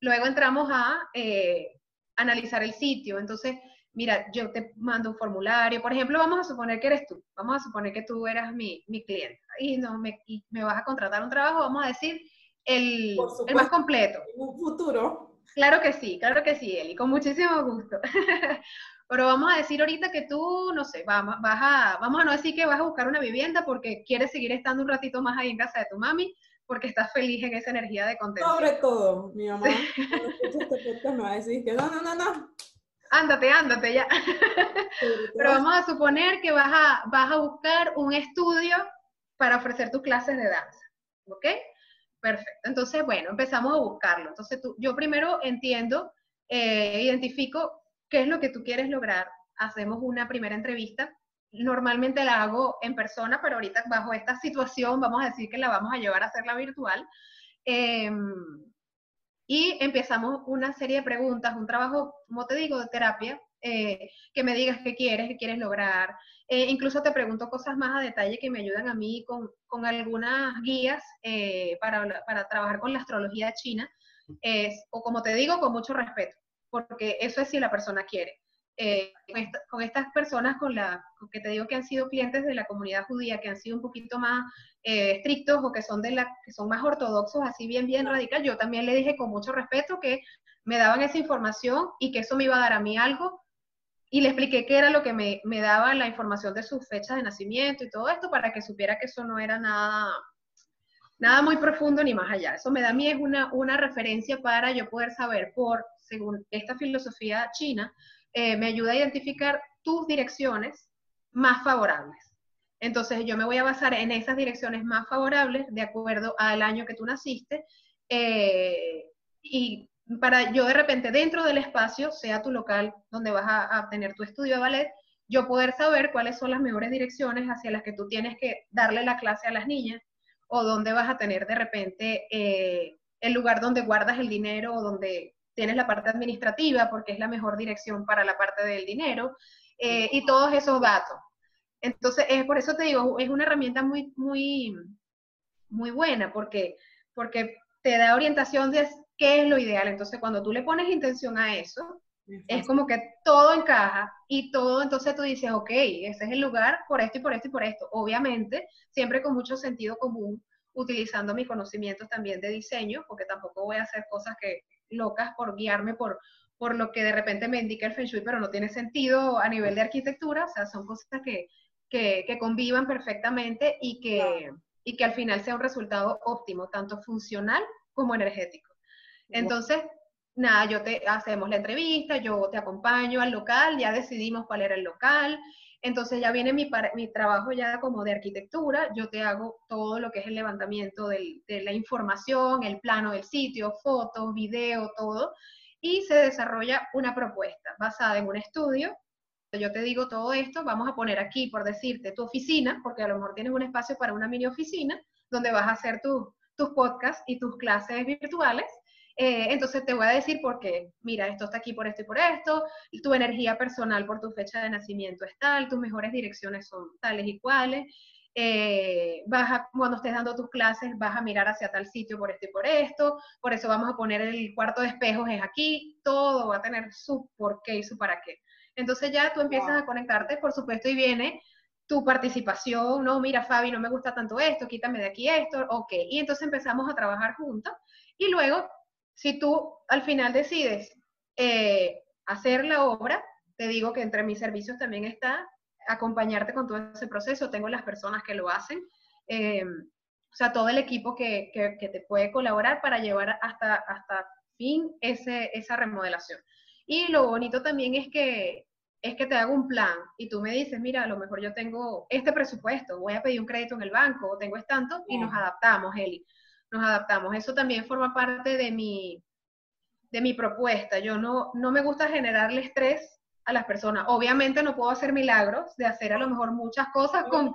Luego entramos a eh, analizar el sitio, entonces mira, yo te mando un formulario, por ejemplo, vamos a suponer que eres tú, vamos a suponer que tú eras mi, mi cliente y, no, me, me vas a contratar un trabajo, vamos a decir, el, el más completo. En un futuro. Claro que sí, claro que sí, Eli, con muchísimo gusto. Pero vamos a decir ahorita que tú, no sé, vamos, vas a, vamos a no decir que vas a buscar una vivienda porque quieres seguir estando un ratito más ahí en casa de tu mami, porque estás feliz en esa energía de contento. Sobre todo, mi mamá, este me va a decir que no, no, no, no, ándate, ándate ya. Pero vamos a suponer que vas a, vas a buscar un estudio para ofrecer tus clases de danza, ¿ok? Perfecto. Entonces, bueno, empezamos a buscarlo. Entonces, tú, yo primero entiendo, eh, identifico qué es lo que tú quieres lograr. Hacemos una primera entrevista. Normalmente la hago en persona, pero ahorita bajo esta situación vamos a decir que la vamos a llevar a hacerla virtual. Eh, y empezamos una serie de preguntas, un trabajo, como te digo, de terapia, eh, que me digas qué quieres, qué quieres lograr. Eh, incluso te pregunto cosas más a detalle que me ayudan a mí con, con algunas guías eh, para, para, trabajar con la astrología china, o como te digo, con mucho respeto, porque eso es si la persona quiere. Eh, con, estas personas con la que te digo que han sido clientes de la comunidad judía, que han sido un poquito más eh, estrictos o que son, de la, que son más ortodoxos, así bien, bien radical, yo también le dije con mucho respeto que me daban esa información y que eso me iba a dar a mí algo. Y le expliqué qué era lo que me, me daba la información de sus fechas de nacimiento y todo esto para que supiera que eso no era nada, nada muy profundo ni más allá. Eso me da a mí es una, una referencia para yo poder saber por, según esta filosofía china, eh, me ayuda a identificar tus direcciones más favorables. Entonces yo me voy a basar en esas direcciones más favorables de acuerdo al año que tú naciste. Eh, y para yo de repente dentro del espacio, sea tu local donde vas a, tener tu estudio de ballet, yo poder saber cuáles son las mejores direcciones hacia las que tú tienes que darle la clase a las niñas o dónde vas a tener de repente eh, el lugar donde guardas el dinero o donde tienes la parte administrativa porque es la mejor dirección para la parte del dinero eh, y todos esos datos. Entonces, es por eso te digo, es una herramienta muy, muy, muy buena porque, porque te da orientación de qué es lo ideal. Entonces, cuando tú le pones intención a eso, es como que todo encaja y todo, entonces tú dices, ok, ese es el lugar por esto y por esto y por esto. Obviamente, siempre con mucho sentido común, utilizando mis conocimientos también de diseño, porque tampoco voy a hacer cosas que locas por guiarme por, por lo que de repente me indica el Feng Shui, pero no tiene sentido a nivel de arquitectura, o sea, son cosas que, que, convivan perfectamente y que, y que al final sea un resultado óptimo, tanto funcional como energético. Entonces, nada, yo te hacemos la entrevista, yo te acompaño al local, ya decidimos cuál era el local, entonces ya viene mi, mi trabajo ya como de arquitectura, yo te hago todo lo que es el levantamiento de la información, el plano del sitio, fotos, video, todo, y se desarrolla una propuesta basada en un estudio yo te digo todo esto, vamos a poner aquí, por decirte, tu oficina, porque a lo mejor tienes un espacio para una mini oficina, donde vas a hacer tus podcasts y tus clases virtuales. Eh, entonces te voy a decir por qué, mira, esto está aquí por esto y por esto, tu energía personal por tu fecha de nacimiento es tal, tus mejores direcciones son tales y cuales, eh, vas a, cuando estés dando tus clases vas a mirar hacia tal sitio por esto y por esto, por eso vamos a poner el cuarto de espejos es aquí, todo va a tener su por qué y su para qué. Entonces ya tú empiezas a conectarte, por supuesto, y viene tu participación, no, mira Fabi, no me gusta tanto esto, quítame de aquí esto, ok, y entonces empezamos a trabajar juntos. Y luego, si tú al final decides eh, hacer la obra, te digo que entre mis servicios también está acompañarte con todo ese proceso, tengo las personas que lo hacen, eh, o sea, todo el equipo que, que, te puede colaborar para llevar hasta, hasta fin ese, esa remodelación. Y lo bonito también es que es que te hago un plan y tú me dices, mira, a lo mejor yo tengo este presupuesto, voy a pedir un crédito en el banco o tengo este tanto y nos adaptamos, Eli. Nos adaptamos. Eso también forma parte de mi, de mi propuesta. Yo no, no me gusta generarle estrés a las personas. Obviamente no puedo hacer milagros de hacer a lo mejor muchas cosas con,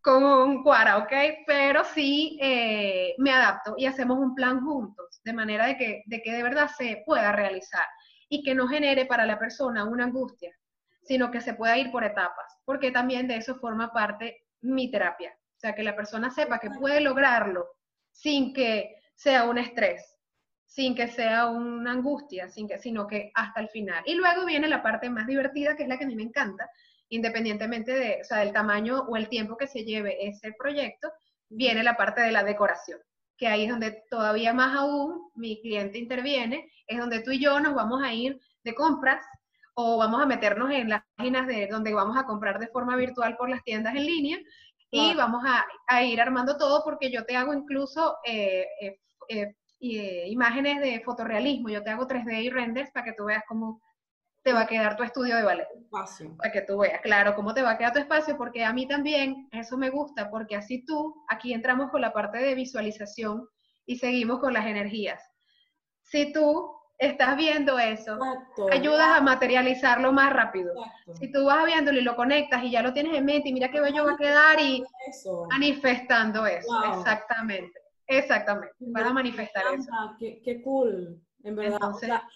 con un cuara, ¿ok? Pero sí eh, me adapto y hacemos un plan juntos, de manera de que, de que de verdad se pueda realizar y que no genere para la persona una angustia, sino que se pueda ir por etapas, porque también de eso forma parte mi terapia. O sea, que la persona sepa que puede lograrlo sin que sea un estrés, sin que sea una angustia, sin que, sino que hasta el final. Y luego viene la parte más divertida, que es la que a mí me encanta, independientemente de, o sea, del tamaño o el tiempo que se lleve ese proyecto, viene la parte de la decoración que ahí es donde todavía más aún mi cliente interviene, es donde tú y yo nos vamos a ir de compras o vamos a meternos en las páginas de donde vamos a comprar de forma virtual por las tiendas en línea y vamos a, ir armando todo porque yo te hago incluso eh, eh, eh, imágenes de fotorrealismo, yo te hago 3D y renders para que tú veas cómo te va a quedar tu estudio de ballet. Espacio. Para que tú veas, claro, cómo te va a quedar tu espacio, porque a mí también eso me gusta, porque así tú, aquí entramos con la parte de visualización y seguimos con las energías. Si tú estás viendo eso, ayudas a materializarlo más rápido. Si tú vas viéndolo y lo conectas y ya lo tienes en mente y mira qué bello va a quedar y manifestando eso, exactamente. Exactamente, vas a manifestar eso. Qué, qué cool, en verdad.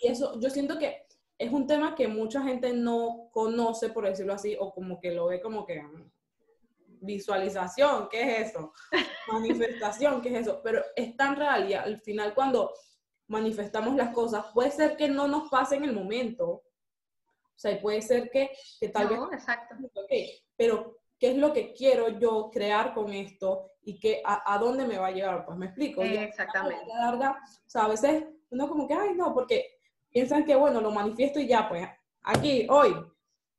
y eso, yo siento que es un tema que mucha gente no conoce, por decirlo así, o como que lo ve como que mm, visualización, ¿qué es eso? Manifestación, ¿qué es eso? Pero es tan real y al final cuando manifestamos las cosas, puede ser que no nos pase en el momento. O sea, puede ser que, que tal vez... Exacto. pero ¿qué es lo que quiero yo crear con esto y que, a, dónde me va a llevar? Pues me explico. exactamente. o sea, a veces uno como que, ay, no, porque piensan que, bueno, lo manifiesto y ya, pues, aquí, hoy.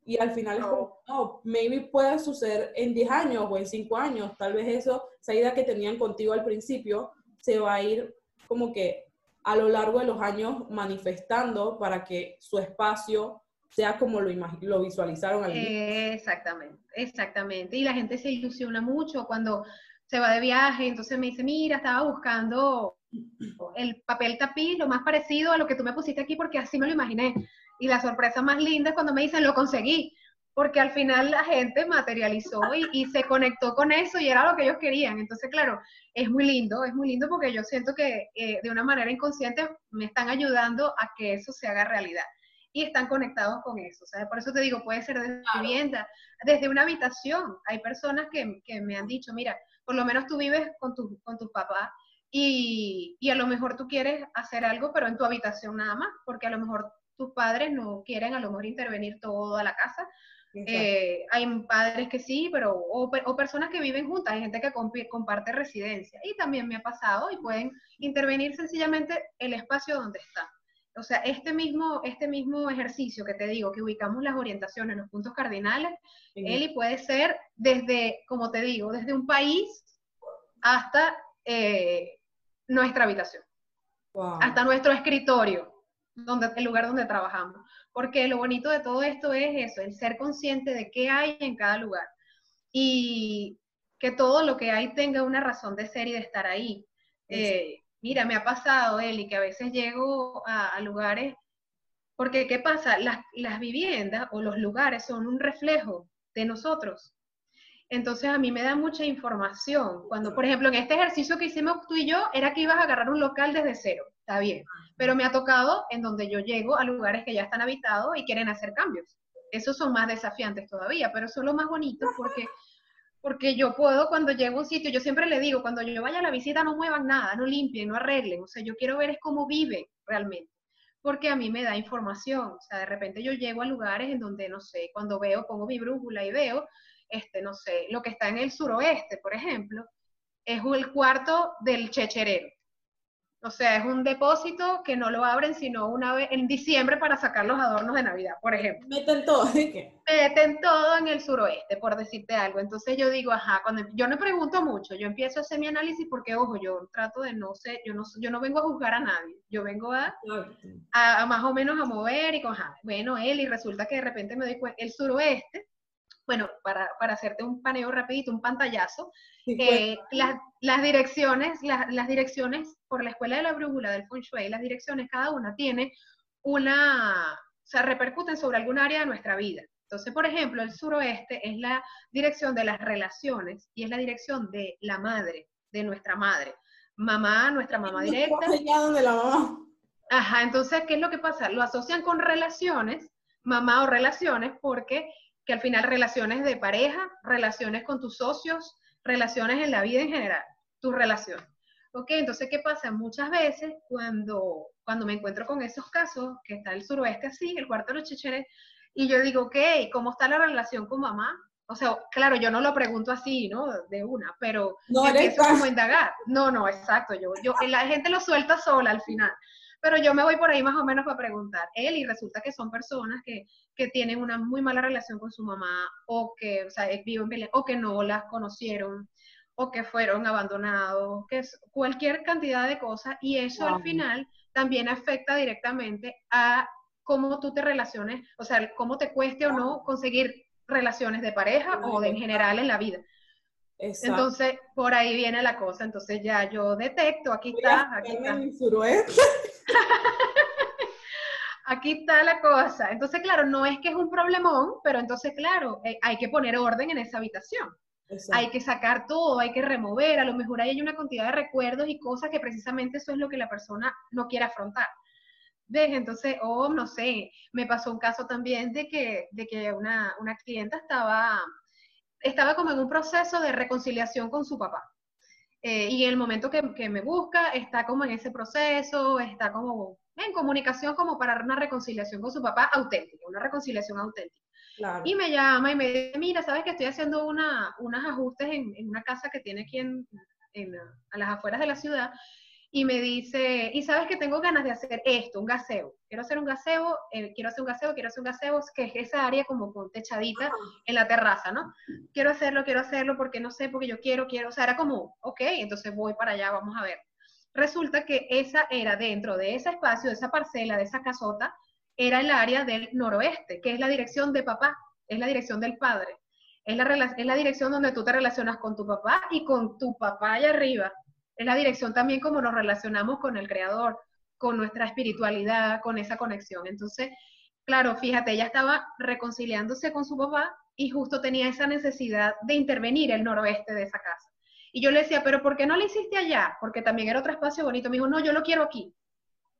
Y al final es como, no, maybe puede suceder en 10 años o en 5 años. Tal vez eso, esa idea que tenían contigo al principio, se va a ir como que a lo largo de los años manifestando para que su espacio sea como lo, lo visualizaron al inicio. Exactamente, exactamente. Y la gente se ilusiona mucho cuando se va de viaje, entonces me dice, mira, estaba buscando el papel tapiz, lo más parecido a lo que tú me pusiste aquí, porque así me lo imaginé. Y la sorpresa más linda es cuando me dicen, lo conseguí, porque al final la gente materializó y, se conectó con eso y era lo que ellos querían. Entonces, claro, es muy lindo, es muy lindo porque yo siento que eh, de una manera inconsciente me están ayudando a que eso se haga realidad y están conectados con eso. O sea, por eso te digo, puede ser desde vivienda, desde una habitación. Hay personas que, que, me han dicho, mira, por lo menos tú vives con tu, con tus papás y, y, a lo mejor tú quieres hacer algo, pero en tu habitación nada más, porque a lo mejor tus padres no quieren a lo mejor intervenir toda la casa. Eh, hay padres que sí, pero o, o, personas que viven juntas, hay gente que comparte residencia y también me ha pasado y pueden intervenir sencillamente el espacio donde está. O sea, este mismo, este mismo ejercicio que te digo, que ubicamos las orientaciones, los puntos cardinales, Eli puede ser desde, como te digo, desde un país hasta eh, nuestra habitación, hasta nuestro escritorio, donde, el lugar donde trabajamos. Porque lo bonito de todo esto es eso, el ser consciente de qué hay en cada lugar y que todo lo que hay tenga una razón de ser y de estar ahí. Eh, mira, me ha pasado, Eli, que a veces llego a, lugares, porque ¿qué pasa? Las, las viviendas o los lugares son un reflejo de nosotros. Entonces a mí me da mucha información. Cuando, por ejemplo, en este ejercicio que hicimos tú y yo, era que ibas a agarrar un local desde cero, está bien. Pero me ha tocado en donde yo llego a lugares que ya están habitados y quieren hacer cambios. Esos son más desafiantes todavía, pero son lo más bonito porque, porque yo puedo, cuando llego a un sitio, yo siempre le digo, cuando yo vaya a la visita no muevan nada, no limpien, no arreglen. O sea, yo quiero ver es cómo vive realmente porque a mí me da información. O sea, de repente yo llego a lugares en donde, no sé, cuando veo, pongo mi brújula y veo este, no sé, lo que está en el suroeste, por ejemplo, es el cuarto del checherero. O sea, es un depósito que no lo abren sino una vez en diciembre para sacar los adornos de Navidad, por ejemplo. Meten todo, qué? Meten todo en el suroeste, por decirte algo. Entonces yo digo, ajá, cuando yo no pregunto mucho, yo empiezo a hacer mi análisis porque, ojo, yo trato de no sé, yo no, yo no vengo a juzgar a nadie, yo vengo a, a, más o menos a mover y con, ajá, bueno, él, y resulta que de repente me doy cuenta, el suroeste bueno, para, para, hacerte un paneo rapidito, un pantallazo, eh, las, las, direcciones, las, las, direcciones por la escuela de la brújula del Feng Shui, las direcciones, cada una tiene una, o sea, repercuten sobre algún área de nuestra vida. Entonces, por ejemplo, el suroeste es la dirección de las relaciones y es la dirección de la madre, de nuestra madre. Mamá, nuestra mamá directa. de la mamá. Ajá, entonces, ¿qué es lo que pasa? Lo asocian con relaciones, mamá o relaciones, porque que al final relaciones de pareja, relaciones con tus socios, relaciones en la vida en general, tu relación. Ok, entonces, ¿qué pasa? Muchas veces cuando, cuando me encuentro con esos casos, que está el suroeste así, el cuarto de los checheres, y yo digo, ok, ¿cómo está la relación con mamá? O sea, claro, yo no lo pregunto así, ¿no? De una, pero no empiezo como a indagar. No, no, exacto. Yo, yo, la gente lo suelta sola al final pero yo me voy por ahí más o menos para preguntar. Él, y resulta que son personas que, que tienen una muy mala relación con su mamá, o que, o sea, viven o que no las conocieron, o que fueron abandonados, que es cualquier cantidad de cosas, y eso al final también afecta directamente a cómo tú te relaciones, o sea, cómo te cueste o no conseguir relaciones de pareja o de en general en la vida. Entonces, por ahí viene la cosa. Entonces, ya yo detecto, aquí está, aquí está. aquí está la cosa. Entonces, claro, no es que es un problemón, pero entonces, claro, eh, hay que poner orden en esa habitación. Hay que sacar todo, hay que remover. A lo mejor hay una cantidad de recuerdos y cosas que precisamente eso es lo que la persona no quiere afrontar. ¿Ves? Entonces, oh, no sé, me pasó un caso también de que, de que una, una clienta estaba estaba como en un proceso de reconciliación con su papá. Eh, y en el momento que, me busca, está como en ese proceso, está como en comunicación como para una reconciliación con su papá auténtica, una reconciliación auténtica. Y me llama y me dice, mira, sabes que estoy haciendo una, unos ajustes en, una casa que tiene aquí en, a las afueras de la ciudad y me dice, y sabes que tengo ganas de hacer esto, un gaseo. Quiero hacer un gaseo, eh, quiero hacer un gaseo, quiero hacer un gaseo, que es esa área como con techadita en la terraza, ¿no? Quiero hacerlo, quiero hacerlo porque no sé, porque yo quiero, quiero. O sea, era como, ok, entonces voy para allá, vamos a ver. Resulta que esa era dentro de ese espacio, de esa parcela, de esa casota, era el área del noroeste, que es la dirección de papá, es la dirección del padre. Es la, es la dirección donde tú te relacionas con tu papá y con tu papá allá arriba. Es la dirección también como nos relacionamos con el Creador, con nuestra espiritualidad, con esa conexión. Entonces, claro, fíjate, ella estaba reconciliándose con su papá y justo tenía esa necesidad de intervenir el noroeste de esa casa. Y yo le decía, pero ¿por qué no lo hiciste allá? Porque también era otro espacio bonito. Me dijo, no, yo lo quiero aquí.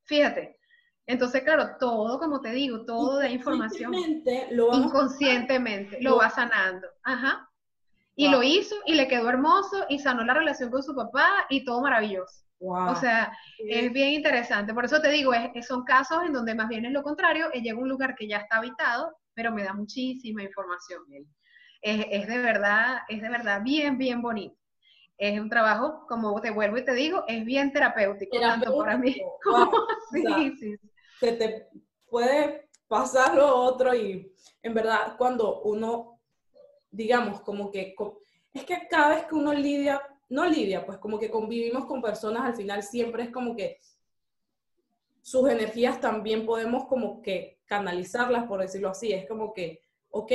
Fíjate. Entonces, claro, todo, como te digo, todo de información. Lo inconscientemente lo, va sanando. Ajá. Y lo hizo y le quedó hermoso y sanó la relación con su papá y todo maravilloso. O sea, es bien interesante. Por eso te digo, es, son casos en donde más bien es lo contrario, él llega a un lugar que ya está habitado, pero me da muchísima información. Es, es de verdad, es de verdad bien, bien bonito. Es un trabajo, como te vuelvo y te digo, es bien terapéutico, tanto para mí como sí, sí. Se te puede pasar lo otro y en verdad cuando uno, digamos, como que, es que cada vez que uno lidia no lidia, pues como que convivimos con personas, al final siempre es como que sus energías también podemos como que canalizarlas, por decirlo así. Es como que, ok,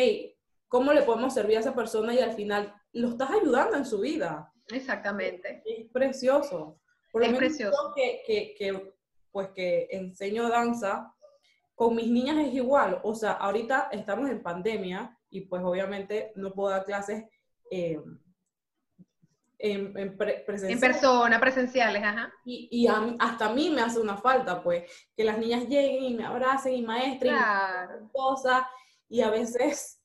¿cómo le podemos servir a esa persona y al final lo estás ayudando en su vida? Exactamente. Es, precioso. Por es precioso. Que, que, que, pues que enseño danza, con mis niñas es igual. O sea, ahorita estamos en pandemia y pues obviamente no puedo dar clases eh, en, en, en persona, presenciales, ajá. Y, y hasta a mí me hace una falta, pues, que las niñas lleguen y me abracen y maestren y cosas, y a veces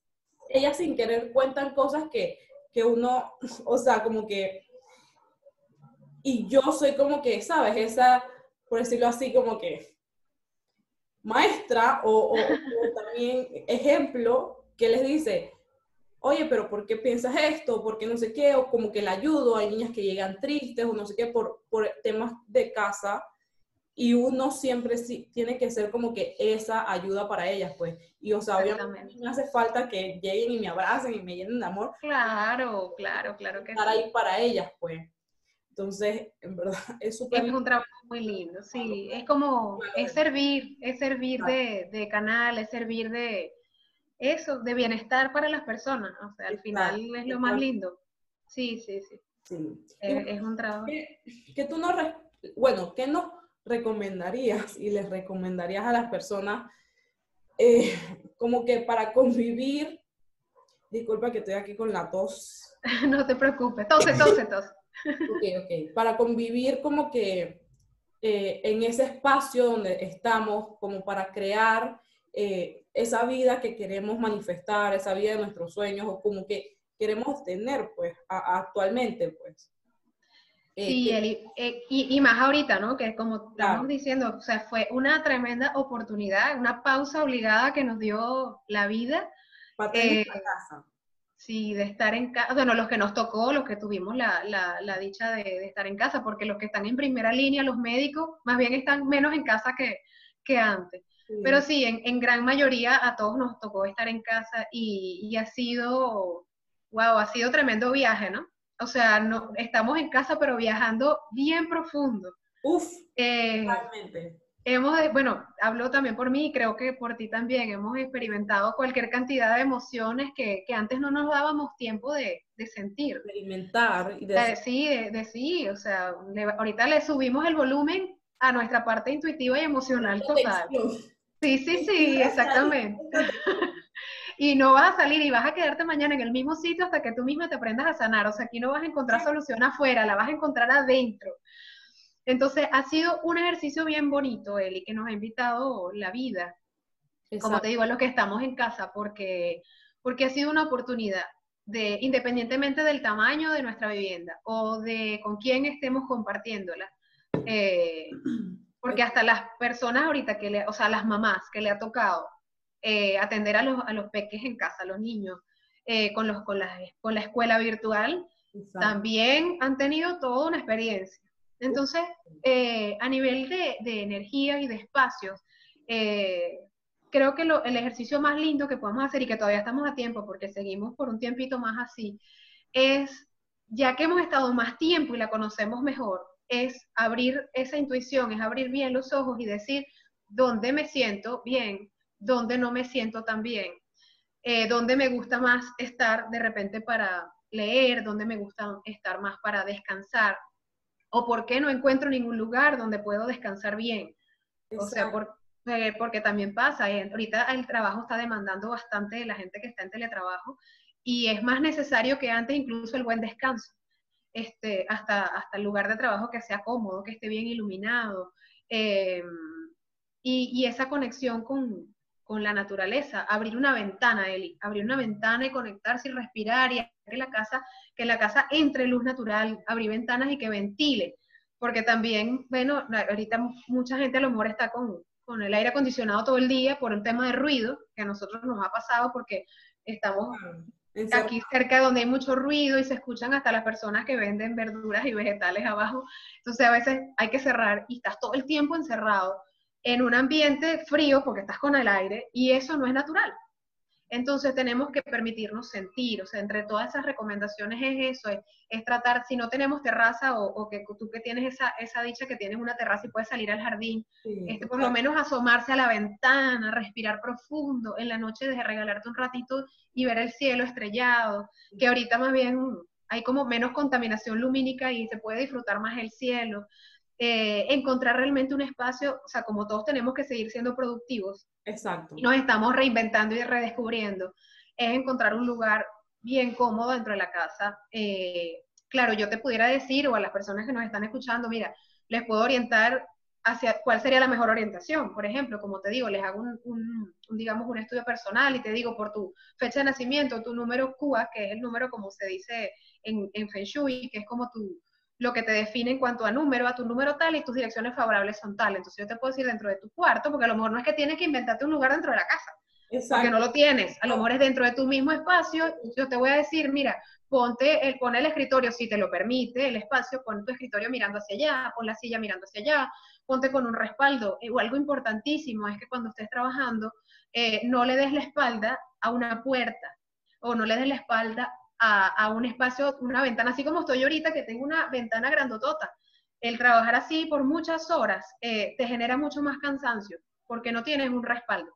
ellas sin querer cuentan cosas que, que uno, o sea, como que, y yo soy como que, ¿sabes? Esa, por decirlo así, como que maestra o, o también ejemplo que les dice, oye, pero ¿por qué piensas esto? ¿Por qué no sé qué? O como que la ayudo, hay niñas que llegan tristes o no sé qué por, por temas de casa y uno siempre sí, tiene que ser como que esa ayuda para ellas, pues. Y, o sea, obviamente me hace falta que lleguen y me abracen y me llenen de amor. Claro, claro, claro que Estar ahí para ellas, pues. Entonces, en verdad, es súper... Es un trabajo muy lindo, sí. Es como, es servir, es servir de, de canal, es servir de, eso, de bienestar para las personas. O sea, al final es lo más lindo. Sí, sí, sí. Es, un trabajo. Que, tú no, bueno, ¿qué nos recomendarías y les recomendarías a las personas eh, como que para convivir? Disculpa que estoy aquí con la tos. no te preocupes, tose, tose, tose. ok, ok. Para convivir como que eh, en ese espacio donde estamos, como para crear eh, esa vida que queremos manifestar, esa vida de nuestros sueños o como que queremos tener pues actualmente pues. Eh, sí, eh, y, y, más ahorita, ¿no? Que como estamos diciendo, o sea, fue una tremenda oportunidad, una pausa obligada que nos dio la vida. Para tener casa. Sí, de estar en casa, bueno, los que nos tocó, los que tuvimos la, la, la dicha de, de, estar en casa, porque los que están en primera línea, los médicos, más bien están menos en casa que, que antes. Pero sí, en, gran mayoría a todos nos tocó estar en casa y, ha sido, wow, ha sido tremendo viaje, ¿no? O sea, no, estamos en casa pero viajando bien profundo. Uf, eh, realmente. Hemos, bueno, hablo también por mí y creo que por ti también, hemos experimentado cualquier cantidad de emociones que, antes no nos dábamos tiempo de, sentir. Experimentar. Y de... sí, de, sí, o sea, ahorita le subimos el volumen a nuestra parte intuitiva y emocional total. Sí, sí, sí, exactamente. y no vas a salir y vas a quedarte mañana en el mismo sitio hasta que tú misma te aprendas a sanar. O sea, aquí no vas a encontrar solución afuera, la vas a encontrar adentro. Entonces, ha sido un ejercicio bien bonito, Eli, que nos ha invitado la vida. Como te digo, a los que estamos en casa, porque, porque ha sido una oportunidad de, independientemente del tamaño de nuestra vivienda o de con quién estemos compartiéndola, eh, porque hasta las personas ahorita que le, o sea, las mamás que le ha tocado eh, atender a los, a los peques en casa, a los niños, eh, con, los, con, la, con la escuela virtual, también han tenido toda una experiencia. Entonces, eh, a nivel de, de energía y de espacios, creo que lo, el ejercicio más lindo que podemos hacer y que todavía estamos a tiempo porque seguimos por un tiempito más así, es, ya que hemos estado más tiempo y la conocemos mejor, es abrir esa intuición, es abrir bien los ojos y decir, dónde me siento bien, dónde no me siento tan bien, eh, dónde me gusta más estar de repente para leer, dónde me gusta estar más para descansar, o por qué no encuentro ningún lugar donde puedo descansar bien. O sea, eh, porque también pasa, eh, ahorita el trabajo está demandando bastante de la gente que está en teletrabajo y es más necesario que antes incluso el buen descanso, este, hasta, hasta el lugar de trabajo que sea cómodo, que esté bien iluminado, y, y, esa conexión con, con, la naturaleza, abrir una ventana, Eli, abrir una ventana y conectarse y respirar y que la casa, que la casa entre luz natural, abrir ventanas y que ventile, porque también, bueno, ahorita mucha gente a lo mejor está con, con el aire acondicionado todo el día por un tema de ruido, que a nosotros nos ha pasado porque estamos aquí cerca donde hay mucho ruido y se escuchan hasta las personas que venden verduras y vegetales abajo. Entonces a veces hay que cerrar y estás todo el tiempo encerrado en un ambiente frío porque estás con el aire y eso no es natural. Entonces tenemos que permitirnos sentir, o sea, entre todas esas recomendaciones es eso, es, tratar, si no tenemos terraza o, que tú que tienes esa, esa, dicha que tienes una terraza y puedes salir al jardín, este, por lo menos asomarse a la ventana, respirar profundo, en la noche de regalarte un ratito y ver el cielo estrellado, que ahorita más bien hay como menos contaminación lumínica y se puede disfrutar más el cielo. Eh, encontrar realmente un espacio, o sea, como todos tenemos que seguir siendo productivos. Exacto. Y nos estamos reinventando y redescubriendo. Es encontrar un lugar bien cómodo dentro de la casa. Eh, claro, yo te pudiera decir, o a las personas que nos están escuchando, mira, les puedo orientar hacia cuál sería la mejor orientación. Por ejemplo, como te digo, les hago un, digamos, un estudio personal y te digo por tu fecha de nacimiento, tu número QA, que es el número como se dice en, en Feng Shui, que es como tu, lo que te define en cuanto a número, a tu número tal y tus direcciones favorables son tal. Entonces yo te puedo decir dentro de tu cuarto, porque a lo mejor no es que tienes que inventarte un lugar dentro de la casa, Exacto. porque no lo tienes. A lo mejor es dentro de tu mismo espacio. Yo te voy a decir, mira, ponte el, pon el escritorio si te lo permite, el espacio, pon tu escritorio mirando hacia allá, pon la silla mirando hacia allá, ponte con un respaldo. O algo importantísimo es que cuando estés trabajando, eh, no le des la espalda a una puerta o no le des la espalda a, un espacio, una ventana, así como estoy ahorita, que tengo una ventana grandotota. El trabajar así por muchas horas eh, te genera mucho más cansancio, porque no tienes un respaldo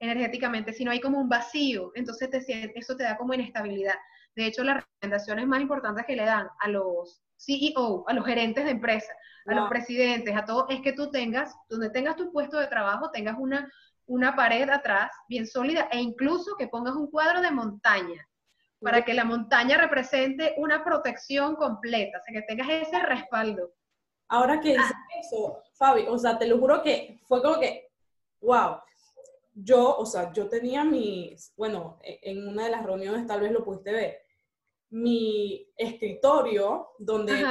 energéticamente, sino hay como un vacío, entonces te, eso te da como inestabilidad. De hecho, las recomendaciones más importantes que le dan a los CEO, a los gerentes de empresa, a los presidentes, a todos, es que tú tengas, donde tengas tu puesto de trabajo, tengas una, una pared atrás bien sólida e incluso que pongas un cuadro de montaña para que la montaña represente una protección completa, o sea, que tengas ese respaldo. Ahora que dices eso, Fabi, o sea, te lo juro que fue como que, wow, yo, o sea, yo tenía mis, bueno, e, en una de las reuniones tal vez lo pudiste ver, mi escritorio, donde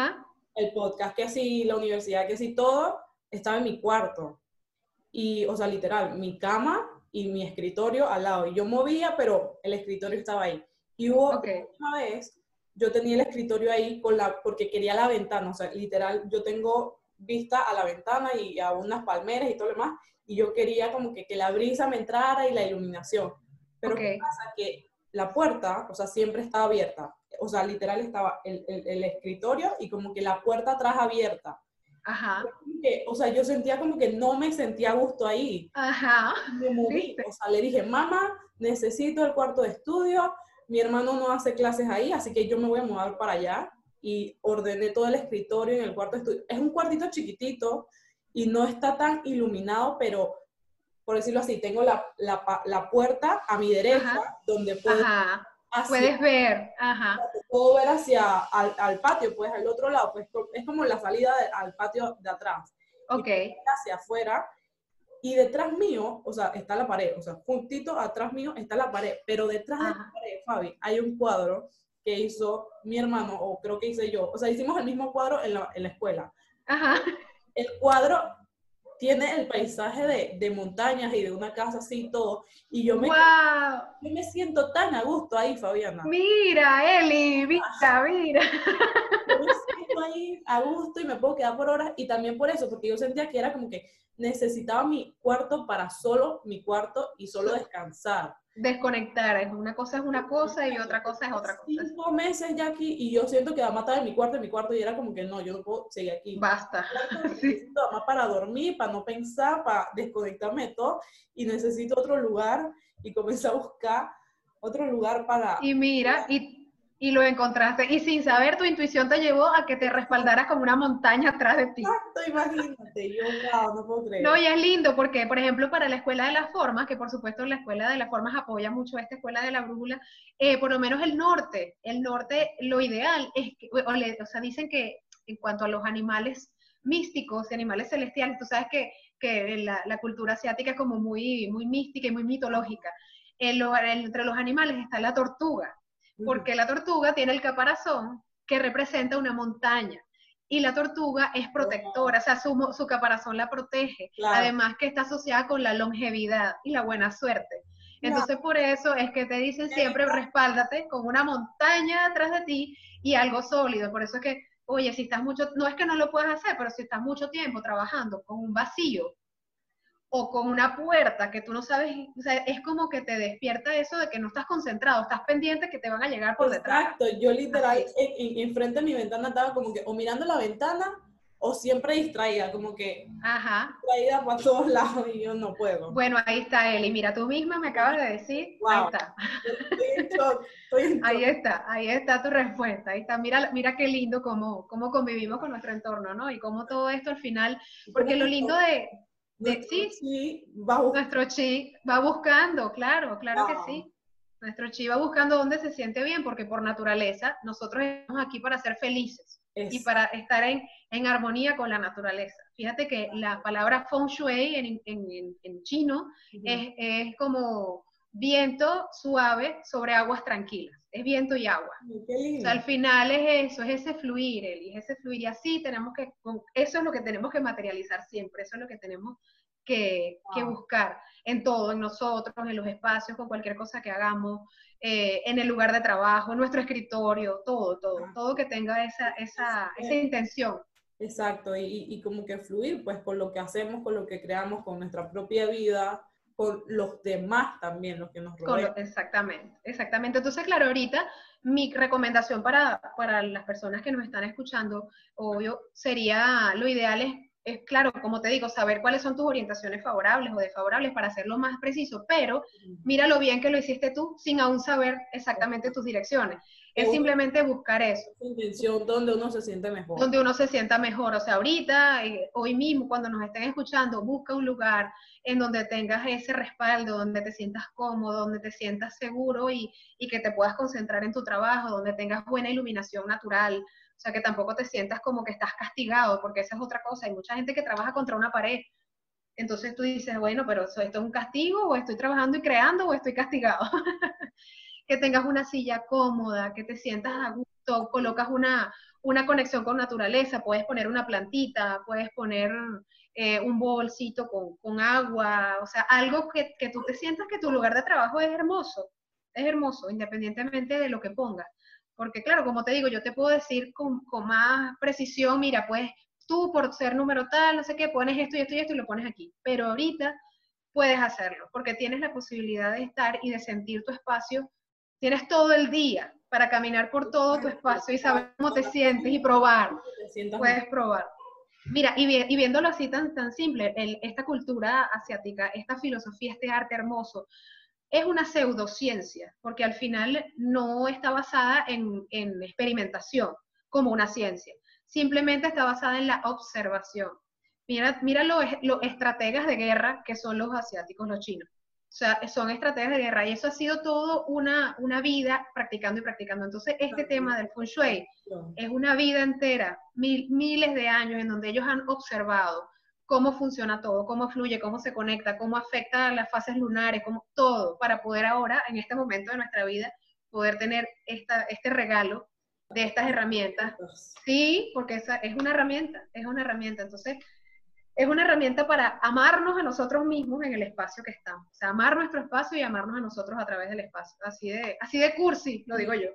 el podcast que así, la universidad que así, todo, estaba en mi cuarto. Y, o sea, literal, mi cama y mi escritorio al lado. Y yo movía, pero el escritorio estaba ahí. Y hubo una vez, yo tenía el escritorio ahí con la, porque quería la ventana, o sea, literal, yo tengo vista a la ventana y a unas palmeras y todo lo demás, y yo quería como que, que la brisa me entrara y la iluminación. Pero ¿qué pasa? Que la puerta, o sea, siempre estaba abierta. O sea, literal estaba el, el, escritorio y como que la puerta atrás abierta. Ajá. o sea, yo sentía como que no me sentía a gusto ahí. Ajá. Me moví. O sea, le dije, mamá, necesito el cuarto de estudio, mi hermano no hace clases ahí, así que yo me voy a mudar para allá y ordené todo el escritorio en el cuarto de estudio. Es un cuartito chiquitito y no está tan iluminado, pero por decirlo así, tengo la, la, puerta a mi derecha donde puedo... Puedes ver, ajá. Puedo ver hacia al, al, patio, pues al otro lado, pues es como la salida al patio de atrás. Ok. hacia afuera y detrás mío, o sea, está la pared, o sea, juntito atrás mío está la pared, pero detrás de la pared, Fabi, hay un cuadro que hizo mi hermano, o creo que hice yo, o sea, hicimos el mismo cuadro en la, en la escuela. Ajá. El cuadro tiene el paisaje de, de, montañas y de una casa así y todo, y yo me, yo me siento tan a gusto ahí, Fabiana. Mira, Eli, mira, mira. Yo me siento ahí a gusto y me puedo quedar por horas y también por eso, porque yo sentía que era como que necesitaba mi cuarto para solo mi cuarto y solo descansar. Desconectar, es una cosa es una cosa y otra cosa es otra cosa. Cinco meses ya aquí y yo siento que mamá estaba en mi cuarto, en mi cuarto y era como que no, yo no puedo seguir aquí. Basta. Necesito mamá para dormir, para no pensar, para desconectarme de todo y necesito otro lugar y comencé a buscar otro lugar para... Y mira, y y lo encontraste. Y sin saber, tu intuición te llevó a que te respaldaras como una montaña atrás de ti. Exacto, imagínate, yo no puedo creer. No, y es lindo porque, por ejemplo, para la Escuela de las Formas, que por supuesto la Escuela de las Formas apoya mucho a esta Escuela de la Brújula, eh, por lo menos el norte, el norte, lo ideal es que, o, sea, dicen que en cuanto a los animales místicos y animales celestiales, tú sabes que, que la, la, cultura asiática es como muy, muy mística y muy mitológica. entre los animales está la tortuga porque la tortuga tiene el caparazón que representa una montaña. Y la tortuga es protectora, o sea, su, caparazón la protege. Además que está asociada con la longevidad y la buena suerte. Entonces, por eso es que te dicen siempre, respáldate con una montaña detrás de ti y algo sólido. Por eso es que, oye, si estás mucho, no es que no lo puedas hacer, pero si estás mucho tiempo trabajando con un vacío o con una puerta que tú no sabes, o sea, es como que te despierta eso de que no estás concentrado, estás pendiente que te van a llegar por detrás. Exacto, yo literal enfrente de mi ventana estaba como que o mirando la ventana o siempre distraída, como que Ajá. distraída para todos lados y yo no puedo. Bueno, ahí está Eli, mira, tú misma me acabas de decir, ahí está. Ahí está, ahí está tu respuesta, ahí está, mira, mira qué lindo cómo, cómo convivimos con nuestro entorno, ¿no? Y cómo todo esto al final, porque lo lindo de, sí, va nuestro chi va buscando, claro, claro que sí. Nuestro chi va buscando dónde se siente bien, porque por naturaleza nosotros estamos aquí para ser felices y para estar en, en, armonía con la naturaleza. Fíjate que la palabra feng shui en, en, en chino es, es, como viento suave sobre aguas tranquilas. Es viento y agua. O sea, al final es eso, es ese fluir, Eli, es ese fluir. Y así tenemos que, eso es lo que tenemos que materializar siempre, eso es lo que tenemos que, que buscar en todo, en nosotros, en los espacios, con cualquier cosa que hagamos, eh, en el lugar de trabajo, en nuestro escritorio, todo, todo, todo que tenga esa, esa, esa intención. Exacto, y, y, como que fluir pues con lo que hacemos, con lo que creamos, con nuestra propia vida, con los demás también, los que nos rodean. exactamente, exactamente. Entonces, claro, ahorita mi recomendación para, para las personas que nos están escuchando, obvio, sería, lo ideal es, es, claro, como te digo, saber cuáles son tus orientaciones favorables o desfavorables para hacerlo más preciso, pero mira lo bien que lo hiciste tú sin aún saber exactamente tus direcciones. Es simplemente buscar eso. Intención donde uno se siente mejor. Donde uno se sienta mejor. O sea, ahorita, eh, hoy mismo, cuando nos estén escuchando, busca un lugar en donde tengas ese respaldo, donde te sientas cómodo, donde te sientas seguro y, y que te puedas concentrar en tu trabajo, donde tengas buena iluminación natural. O sea, que tampoco te sientas como que estás castigado, porque esa es otra cosa. Hay mucha gente que trabaja contra una pared. Entonces tú dices, bueno, pero ¿esto es un castigo o estoy trabajando y creando o estoy castigado? que tengas una silla cómoda, que te sientas a gusto, colocas una, una conexión con naturaleza, puedes poner una plantita, puedes poner eh, un bolsito con, con, agua, o sea, algo que, que, tú te sientas que tu lugar de trabajo es hermoso, es hermoso, independientemente de lo que pongas. Porque claro, como te digo, yo te puedo decir con, con más precisión, mira, pues tú por ser número tal, no sé qué, pones esto y esto y esto y lo pones aquí. Pero ahorita puedes hacerlo, porque tienes la posibilidad de estar y de sentir tu espacio Tienes todo el día para caminar por todo tu espacio y saber cómo te sientes y probar. Puedes probar. Mira, y, y, viéndolo así tan, tan simple, esta cultura asiática, esta filosofía, este arte hermoso, es una pseudociencia, porque al final no está basada en, en experimentación como una ciencia, simplemente está basada en la observación. Mira, mira los, los estrategas de guerra que son los asiáticos, los chinos o sea, son estrategias de guerra y eso ha sido todo una, una vida practicando y practicando. Entonces, este tema del feng shui es una vida entera, miles de años en donde ellos han observado cómo funciona todo, cómo fluye, cómo se conecta, cómo afecta a las fases lunares, cómo todo, para poder ahora, en este momento de nuestra vida, poder tener esta, este regalo de estas herramientas. Sí, porque esa es una herramienta, es una herramienta. Entonces, es una herramienta para amarnos a nosotros mismos en el espacio que estamos. O sea, amar nuestro espacio y amarnos a nosotros a través del espacio. Así de, así de cursi, lo digo yo.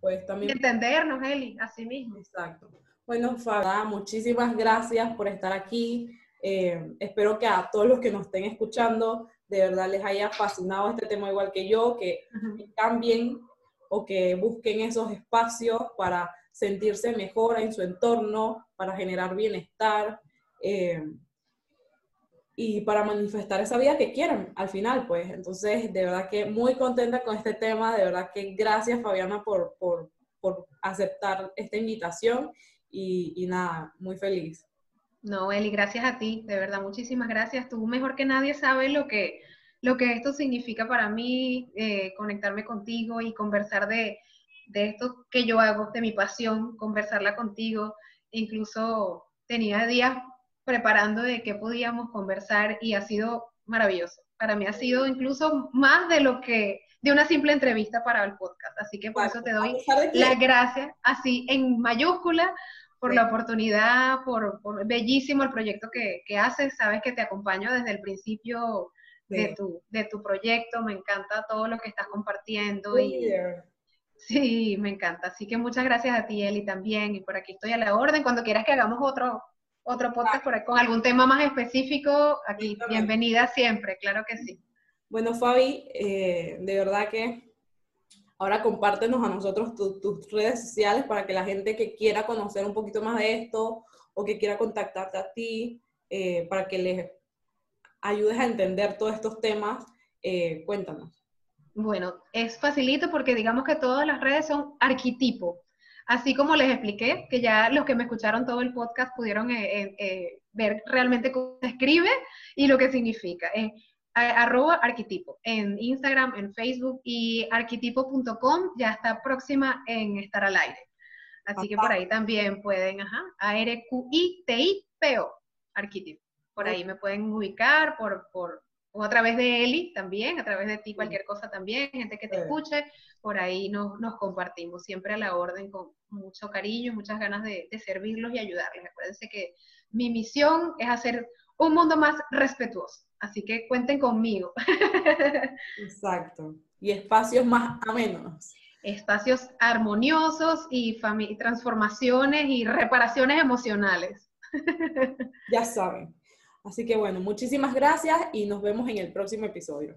Pues, también. Entendernos, Eli, así mismo. Exacto. Bueno, Fabia, muchísimas gracias por estar aquí. Eh, espero que a todos los que nos estén escuchando, de verdad les haya fascinado este tema igual que yo, que cambien o que busquen esos espacios para sentirse mejor en su entorno, para generar bienestar eh, y para manifestar esa vida que quieren al final, pues. Entonces, de verdad que muy contenta con este tema, de verdad que gracias Fabiana por, por, por aceptar esta invitación y, y nada, muy feliz. No, Eli, gracias a ti, de verdad, muchísimas gracias. Tú mejor que nadie sabes lo que, lo que esto significa para mí, eh, conectarme contigo y conversar de, de, esto que yo hago, de mi pasión, conversarla contigo. Incluso tenía días preparando de qué podíamos conversar y ha sido maravilloso. Para mí ha sido incluso más de lo que de una simple entrevista para el podcast. Así que por eso te doy las gracias, así en mayúscula, por la oportunidad, por, bellísimo el proyecto que, que, haces. Sabes que te acompaño desde el principio de, tu, de tu proyecto. Me encanta todo lo que estás compartiendo. Y, sí, me encanta. Así que muchas gracias a ti, Eli, también. Y por aquí estoy a la orden. Cuando quieras que hagamos otro, otro podcast por con algún tema más específico, aquí, bienvenida siempre, claro que sí. Bueno, Fabi, eh, de verdad que Ahora compártenos a nosotros tus redes sociales para que la gente que quiera conocer un poquito más de esto o que quiera contactarte a ti, eh, para que les ayudes a entender todos estos temas, eh, cuéntanos. Bueno, es facilito porque digamos que todas las redes son arquetipo. Así como les expliqué, que ya los que me escucharon todo el podcast pudieron eh, ver realmente cómo se escribe y lo que significa arroba arquetipo en Instagram, en Facebook y arquetipo.com ya está próxima en estar al aire. Así que por ahí también pueden, ajá, A-R-Q-I-T-I-P-O, arquetipo. Por ahí me pueden ubicar, por, por, o a través de Eli también, a través de ti cualquier cosa también, gente que te escuche, por ahí nos, nos compartimos, siempre a la orden, con mucho cariño, muchas ganas de, de servirlos y ayudarles. Acuérdense que mi misión es hacer un mundo más respetuoso. Así que cuenten conmigo. Exacto. Y espacios más amenos. Espacios armoniosos y transformaciones y reparaciones emocionales. Ya saben. Así que bueno, muchísimas gracias y nos vemos en el próximo episodio.